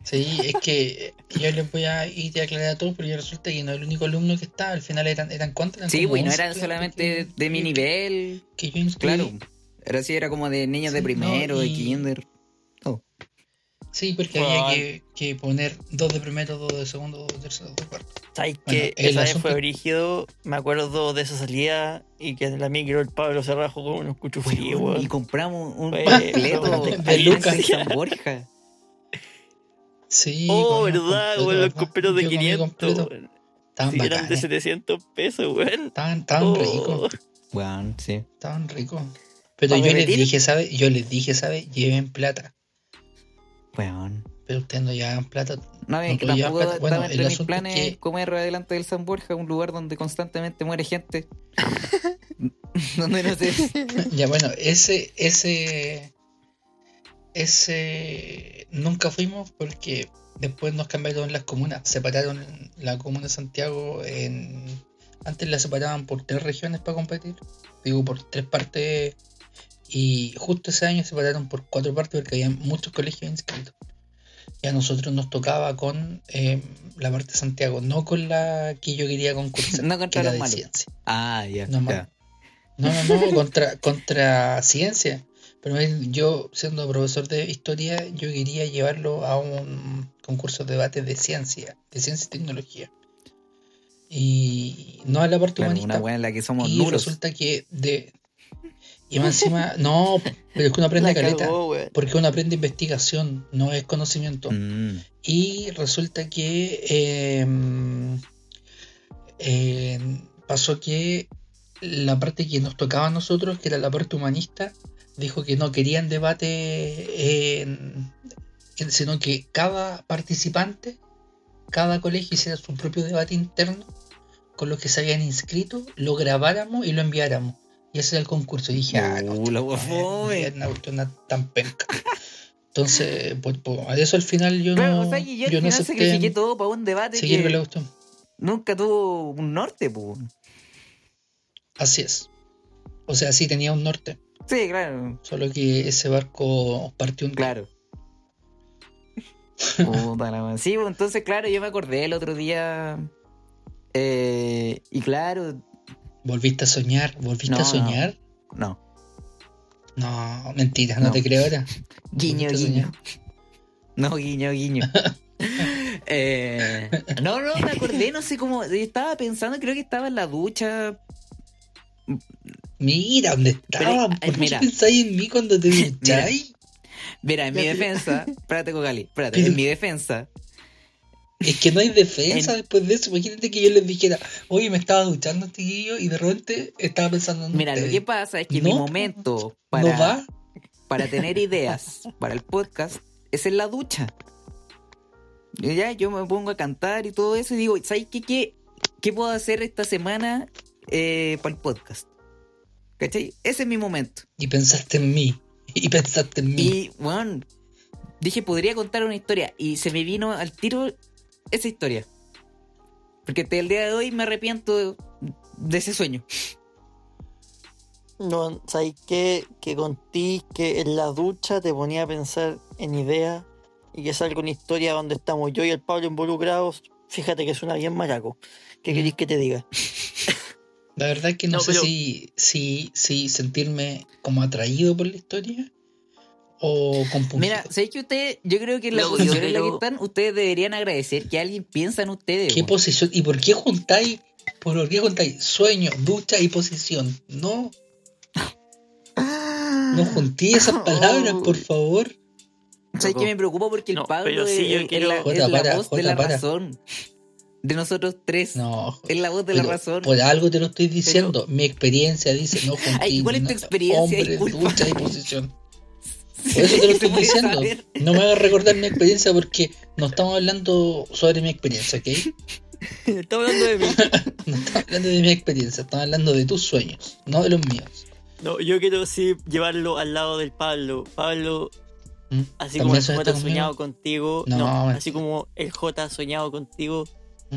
Sí, es que yo les voy a ir a aclarar a todos, pero ya resulta que no es el único alumno que está. Al final eran, eran cuántos. Eran Sí, como pues y no 11 eran solamente que- de mi nivel. Que yo inscribí. Claro. Era así, era como de niños de primero, no, de kinder. Sí, porque Bueno, había que, que poner dos de primero, dos de segundo, dos de tercero, dos de cuarto. ¿Sabes Bueno, que el esa vez fue brígido? Me acuerdo de esa salida y que en la micro el Pablo se rajó con unos cuchufríos, y compramos un completo de de Lucas. Borja. Sí. Oh, ¿verdad? Con los completos de Yo comí 500. completo. weón. Estaban Sí, eran de bacanes. 700 pesos, weón. Estaban, estaban Oh. ricos. Weón, sí. Estaban ricos. Pero ¿Para yo les dije, ¿sabes? Yo les dije, ¿sabes? Lleven plata. Weón. Pero ustedes no llevan plata. No, bien, No que tampoco plata. Bueno, entre mis es planes que- comer adelante del San Borja, un lugar donde constantemente muere gente. donde no sé. ya bueno, ese, ese, ese, nunca fuimos porque después nos cambiaron las comunas, separaron la comuna de Santiago en, antes la separaban por tres regiones para competir, digo por tres partes y justo ese año separaron por cuatro partes porque había muchos colegios inscritos. Y a nosotros nos tocaba con eh, la parte de Santiago, no con la que yo quería concursar, No que contra era los malos. ciencia. Ah, ya. No, ya. No, no, no, contra, contra ciencia. Pero yo, siendo profesor de historia, yo quería llevarlo a un concurso de debate de ciencia, de ciencia y tecnología. Y no a la parte Claro, humanista. una weá en la que somos y nulos. resulta que de. Y más encima, no, pero es que uno aprende La caleta. cagó. Porque uno aprende investigación, no es conocimiento. Mm. Y resulta que eh, eh, pasó que la parte que nos tocaba a nosotros, que era la parte humanista, dijo que no querían debate, en- en- sino que cada participante, cada colegio hiciera su propio debate interno con los que se habían inscrito, lo grabáramos y lo enviáramos. Y ese era el concurso. Y dije, ah, no, Uh, la cuestión tan penca. Entonces, por, por eso al final yo Claro, no, o sea, yo al yo no sacrifiqué todo para un debate seguir que la cuestión. nunca tuvo un norte, pues. Así es. O sea, sí tenía un norte, Sí, claro, solo que ese barco partió un claro. Puta la. Sí, pues, entonces, claro, yo me acordé el otro día. eh, y claro, ¿Volviste a soñar? ¿Volviste No, a soñar? no. No, mentira, no, No. te creo ahora. Guiño, ¿Volviste a guiño. No, guiño, guiño. Eh, no, no, me acordé, no sé cómo. Estaba pensando, creo que estaba en la ducha. Mira, ¿dónde estaba? Pero, ¿Por qué mira. pensáis en mí cuando te ducháis? Mira, en mi defensa. Espérate, Cogali, espérate. En mi defensa. Es que no hay defensa En- después de eso. Imagínate que yo les dijera, oye, me estaba duchando este guillo y de repente estaba pensando en Mira, lo que pasa es que No, mi momento ¿No para, va? para tener ideas para el podcast es en la ducha. Y ya yo me pongo a cantar y todo eso y digo, ¿sabes qué, qué, qué puedo hacer esta semana eh, para el podcast? ¿Cachai? Ese es mi momento. Y pensaste en mí. Y pensaste en mí. Y, bueno, dije, podría contar una historia. Y se me vino al tiro esa historia. Porque hasta el día de hoy me arrepiento de, de ese sueño. No, ¿sabes qué? Que contigo que en la ducha te ponía a pensar en ideas y que salga una historia donde estamos yo y el Pablo involucrados. Fíjate que suena bien maraco. ¿Qué Mm. queréis que te diga? La verdad es que no, No, sé pero- si, si, si sentirme como atraído por la historia o compungido. Mira, ¿sabéis que ustedes, yo creo que en la No, posición en la que están, ustedes deberían agradecer que alguien piensa en ustedes. ¿Qué weón. posición? ¿Y por qué juntáis? ¿Por qué juntáis sueño, ducha y posición? No, no junté esas palabras, por favor. ¿Sabéis que me preocupa? Porque el No, Pablo pero sí, es, yo es la, Jota, es la para, voz de la para. razón. De nosotros tres. No, Es la voz de la pero razón. Por algo te lo estoy diciendo. Mi experiencia dice no Ay, ¿cuál es tu experiencia? Hombre, Disculpa. ducha y posición. Por eso te lo estoy diciendo. saber. No me hagas recordar mi experiencia porque no estamos hablando sobre mi experiencia, ¿ok? Estamos hablando de mí. No estamos hablando de mi experiencia, estamos hablando de tus sueños, no de los míos. No, yo quiero sí llevarlo al lado del Pablo. Pablo, ¿Mm? así ¿También como el J ha conmigo? soñado contigo. No, No, así como el J ha soñado contigo.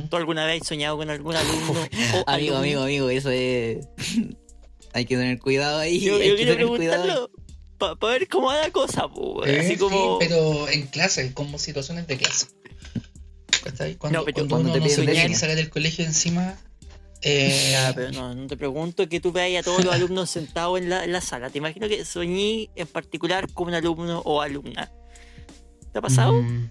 ¿Tú alguna vez has soñado con algún alumno? o Amigo, amigo, amigo, eso es. Hay que tener cuidado ahí. Yo, hay yo que quiero preguntarlo para ver cómo va la cosa, po, Eh, así como. Sí, pero en clase, como situaciones de clase. Cuando, No, pero cuando cuando uno te no se sacar del colegio encima, eh, Ya, pero no, no te pregunto que tú veas a todos los alumnos sentados en la, en la sala. Te imagino que soñé en particular con un alumno o alumna. ¿Te ha pasado? Mm.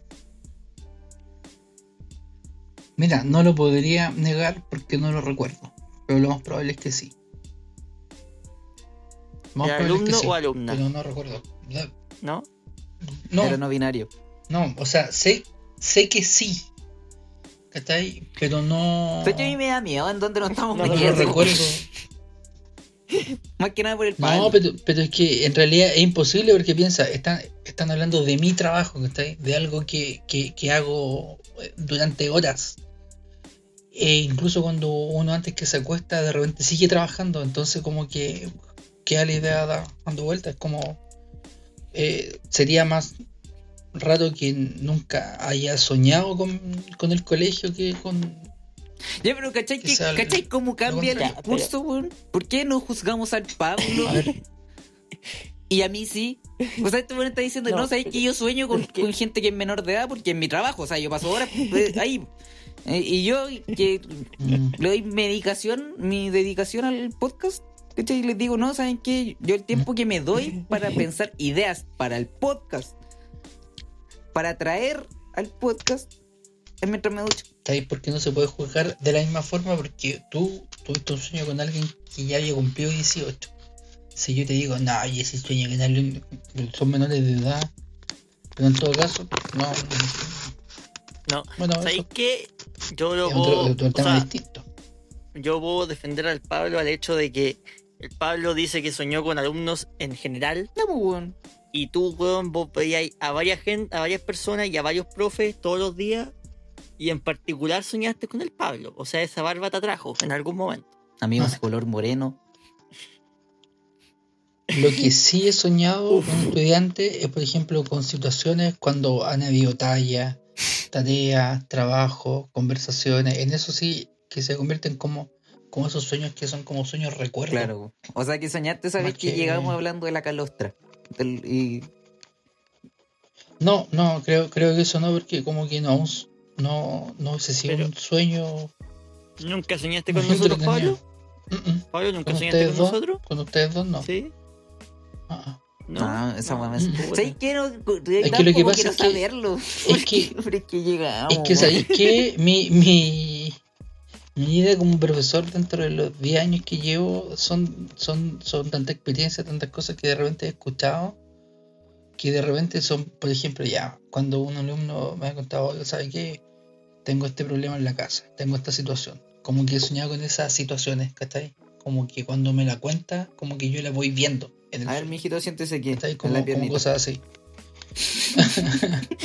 Mira, no lo podría negar porque no lo recuerdo. Pero lo más probable es que sí. Más ¿De probable es que alumno sí, o alumna? Pero no recuerdo. ¿No? No, Pero no binario. no, o sea, sé, sé que sí. ¿Cachai? Pero no. ¿Sabes que a mí me da miedo en dónde nos estamos No, no lo metiendo? recuerdo. Más que nada por el Pablo. No, pero, pero es que en realidad es imposible porque piensa, están, están hablando de mi trabajo, ¿cachai? De algo que, que, que hago durante horas. E incluso cuando uno antes que se acuesta de repente sigue trabajando, entonces como que queda la idea da- dando vueltas, como eh, sería más raro que nunca haya soñado con, con el colegio que con... Ya, pero ¿cachai, que, el- ¿cachai cómo cambia el discurso, weón? ¿Por qué no juzgamos al Pablo A ver, y a mí sí? O sea, este weón está diciendo, no, No, ¿sabes que yo sueño con, gente que es menor de edad? Porque en mi trabajo, o sea, yo paso horas eh, ahí. Eh, y yo que mm, le doy medicación, mi dedicación al podcast, ¿cachai? Y les digo, no, ¿saben qué? Yo el tiempo que me doy para pensar ideas para el podcast, para traer al podcast, es mientras me ducho. ¿Sabes por qué no se puede juzgar de la misma forma? Porque tú tuviste un sueño con alguien que ya había cumplido 18. Si yo te digo, no, y ese sueño con alguien son menores de edad, pero en todo caso, no. No. Bueno, ¿Sabéis qué? Yo lo puedo. otro, otro o sea, yo puedo defender al Pablo al hecho de que el Pablo dice que soñó con alumnos en general Ya, pues, weón. y tú, weón, vos veías a varias gente, a varias personas y a varios profes todos los días y en particular soñaste con el Pablo. O sea, esa barba te atrajo en algún momento. Amigos, color moreno. Lo que sí he soñado con un estudiante es, por ejemplo, con situaciones cuando han habido talla, tareas, trabajo, conversaciones. En eso sí que se convierten como, como esos sueños que son como sueños recuerdos. Claro. O sea que soñaste, sabes que que- llegamos hablando de la calostra. Del- y No, no, creo, creo que eso no, porque como que no, un- no, no sido Pero- un sueño. ¿Nunca soñaste con nosotros. Pablo? Pablo, ¿nunca Con soñaste ustedes con dos, nosotros? con ustedes dos no. Sí. Ah, ah. No, No, esa no, es- puta. ¿Sabes qué? No, que lo que pasa quiero es que- saberlo. es que- es que llegamos. Es que sabéis que mi, mi, mi idea como profesor dentro de los 10 años que llevo son, son, son tanta experiencia, tantas cosas que de repente he escuchado, que de repente son, por ejemplo, ya, cuando un alumno me ha contado, ¿sabe qué? Tengo este problema en la casa, tengo esta situación. Como que he soñado con esas situaciones, ¿cachai? Como que cuando me la cuenta, como que yo la voy viendo en el A ver, mijito, siéntese aquí. ¿cachai? en Como, la como piernita. cosas así.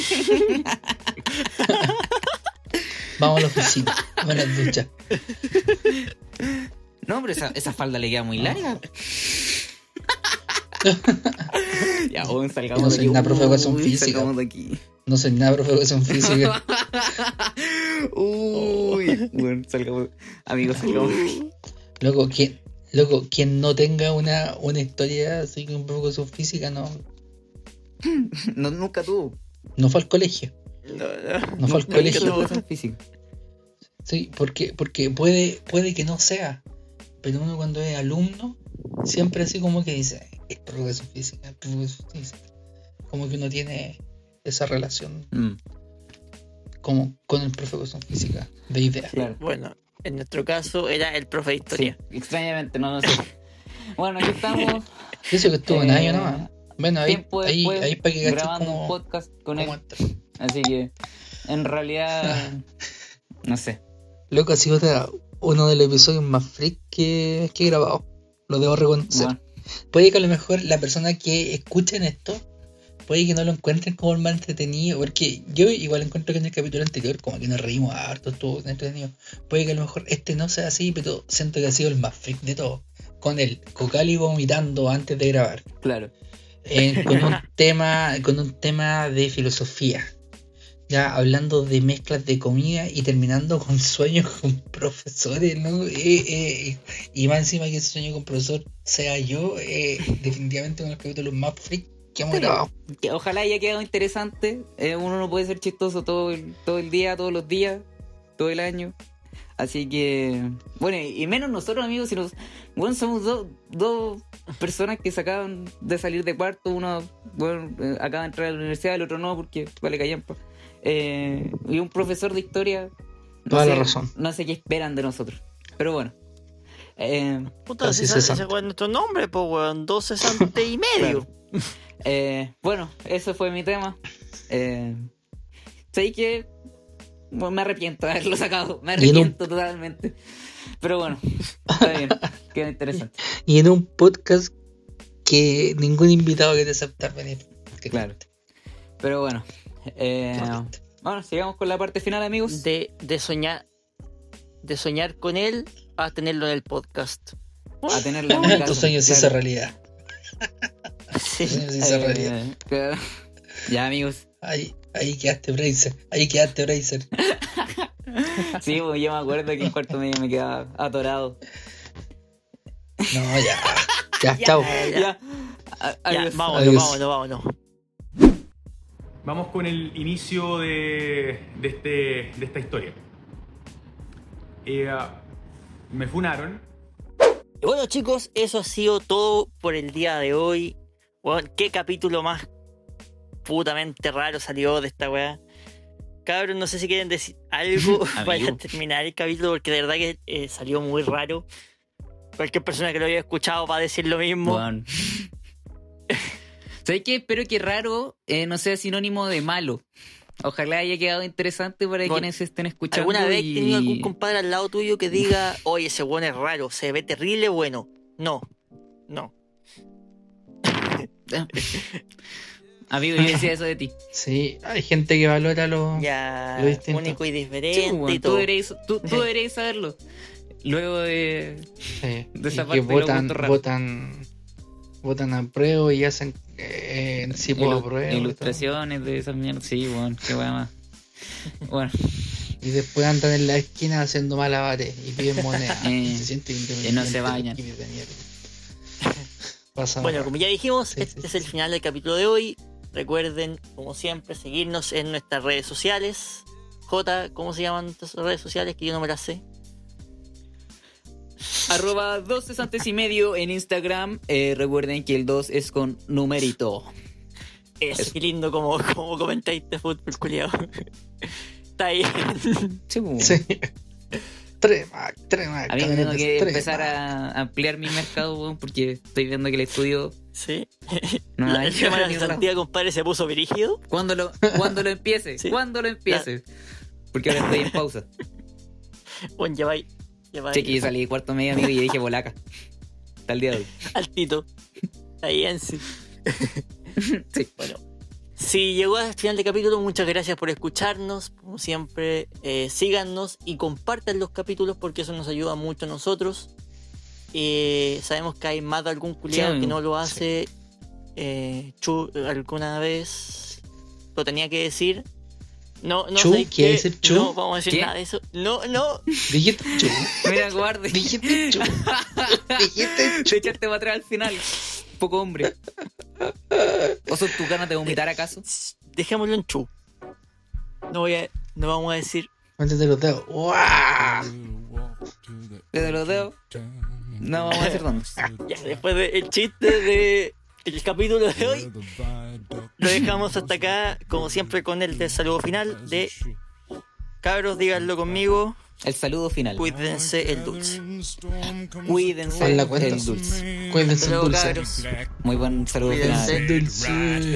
Vamos a la oficina, a la ducha. No, pero esa, esa falda le queda muy larga. ya, bueno, salgamos No de soy aquí. una profe de educación física. Salgamos de aquí. No soy nada profe de educación física. Uy, bueno, salgamos. Amigos, salgamos. de aquí. Loco, quien, loco, quien no tenga una, una historia así con educación física no, No, nunca tuvo. no fue al colegio. No, no. No fue al colegio. física. Sí, porque, porque puede, puede que no sea. Pero uno cuando es alumno, siempre así como que dice, es profe de educación física, es profe de educación física. Como que uno tiene esa relación Mm, como con el profe de educación física de idea. claro. Bueno, en nuestro caso era el profe de Sí, historia. extrañamente, no, no sé. Bueno, aquí estamos. Eso que estuvo un Eh, año nomás. Bueno, ahí, ahí, ahí para que grabando un como, podcast con él. entra. Así que, en realidad, no sé. Loco, ha sido otra- uno de los episodios más freak que, que he grabado. Lo debo reconocer. Bueno, Puede que a lo mejor la persona que escuchen esto, puede que no lo encuentren como el más entretenido. Porque yo igual encuentro que en el capítulo anterior, como que nos reímos harto, estuvo entretenido. Puede que a lo mejor este no sea así, pero siento que ha sido el más freak de todo. Con el Cocali vomitando antes de grabar. claro. eh, con un tema con un tema de filosofía ya hablando de mezclas de comida y terminando con sueños con profesores ¿no? Eh, eh, y más encima que sueño con profesor sea yo eh, definitivamente uno de los capítulos más freak que hemos Pero- Que ojalá haya quedado interesante. Eh, uno no puede ser chistoso todo el, todo el día, todos los días, todo el año. Así que, bueno, y menos nosotros, amigos, si nos, bueno, somos dos dos personas que se acaban de salir de cuarto. Uno, bueno, eh, acaba de entrar a la universidad, el otro no, porque vale callampa. Eh, y un profesor de historia. no Toda la razón. No sé qué esperan de nosotros. Pero bueno. Eh, Puta, si ese, 60. ese fue nuestro nombre, pues, weón. 260 y medio. Eh, bueno, ese fue mi tema. Eh, sé que bueno, me arrepiento de haberlo sacado. Me un- arrepiento totalmente. Pero bueno, está bien. Queda interesante. y en un podcast que ningún invitado quiere aceptar venir Que Claro. Pero bueno. eh, bueno, sigamos con la parte final, amigos. De, de soñar. De soñar con él a tenerlo en el podcast. A tenerla en mi casa. Tus sueños se hizo realidad Sí. Tus sueños se hizo realidad claro. Ya, amigos. ahí, ahí quedaste Bracer ahí quedaste Bracer Sí, pues, yo me acuerdo que en cuarto medio me quedaba atorado. no ya ya, chao Ya, Ya. A- ya, adiós. vámonos, Adiós. vámonos, vámonos. Vamos con el inicio de, de, este, de esta historia. Eh, ah, me funaron. Y bueno, chicos, eso ha sido todo por el día de hoy. Qué capítulo más putamente raro salió de esta weá. Cabros, no sé si quieren decir algo para terminar el capítulo, porque de verdad que eh, salió muy raro. Cualquier persona que lo haya escuchado va a decir lo mismo. Bueno. ¿Sabes qué? Espero que raro eh, no sea sinónimo de malo. Ojalá haya quedado interesante para Bueno, quienes estén escuchando. ¿Alguna vez y- tenido algún compadre al lado tuyo que diga, oye, ese weón es raro, se ve terrible bueno? No, no. Amigo, yo decía eso de ti. Sí, hay gente que valora lo. Ya, Lo distinto. único y Sí, diferente tú, deberías, tú, tú deberías saberlo. Luego de. Sí, De esa y parte que de los votan, votan, votan a prueba y hacen eh, sí Ilu- ilustraciones de esas mierdas. Sí, bueno, qué weá más. Bueno, Y después andan en la esquina haciendo malabares y piden moneda. Eh, y se sienten y no se bañan. Bueno, como ya dijimos, Sí, este sí, es el final del capítulo de hoy. Recuerden, como siempre, seguirnos en nuestras redes sociales. J, ¿cómo se llaman estas redes sociales? Que yo no me las sé. Arroba dos cesantes y medio en Instagram. Eh, recuerden que el 2 es con numerito. Qué lindo como, como comentáis de fútbol, culiado. Está ahí. Sí. Sí. Trema, trema. A mí me tengo que empezar a ampliar mi mercado, porque estoy viendo que el estudio Sí. no la el tema de la cesantía, compadre, se puso virígido. Cuando lo, cuando lo empiece, Sí. cuando lo empiece. Porque ahora estoy en pausa. Bueno, lleváis. Sé que yo salí de cuarto medio, amigo, y dije polaca. Hasta el día de hoy. Altito. Ahí en sí. Sí. Bueno, si llegó al final del capítulo, muchas gracias por escucharnos. Como siempre, eh, síganos y compartan los capítulos porque eso nos ayuda mucho a nosotros. Eh, sabemos que hay más de algún culiado Sí, que no lo hace. Eh, Chu alguna vez lo tenía que decir. No, no ¿Chu? sé ¿Quiere decir Chu? No vamos a decir ¿Qué? nada de eso. No, no. Dijiste chu. Mira, guarde. Dijiste chu. Dijiste chu. Te echaste para atrás al final. Poco hombre. ¿O son tus ganas de vomitar acaso? Dejémoslo en Chu. No voy a. No vamos a decir. Métete los dedos. Desde los dedos. No vamos a decir dónde. Ya, después del chiste de el capítulo de hoy, lo dejamos hasta acá, como siempre, con el de saludo final de cabros, díganlo conmigo, El saludo final. cuídense el dulce. Cuídense la el dulce. Cuídense el dulce. cabros. Muy buen saludo Cuídense. final. Dulce.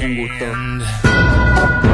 Un gusto.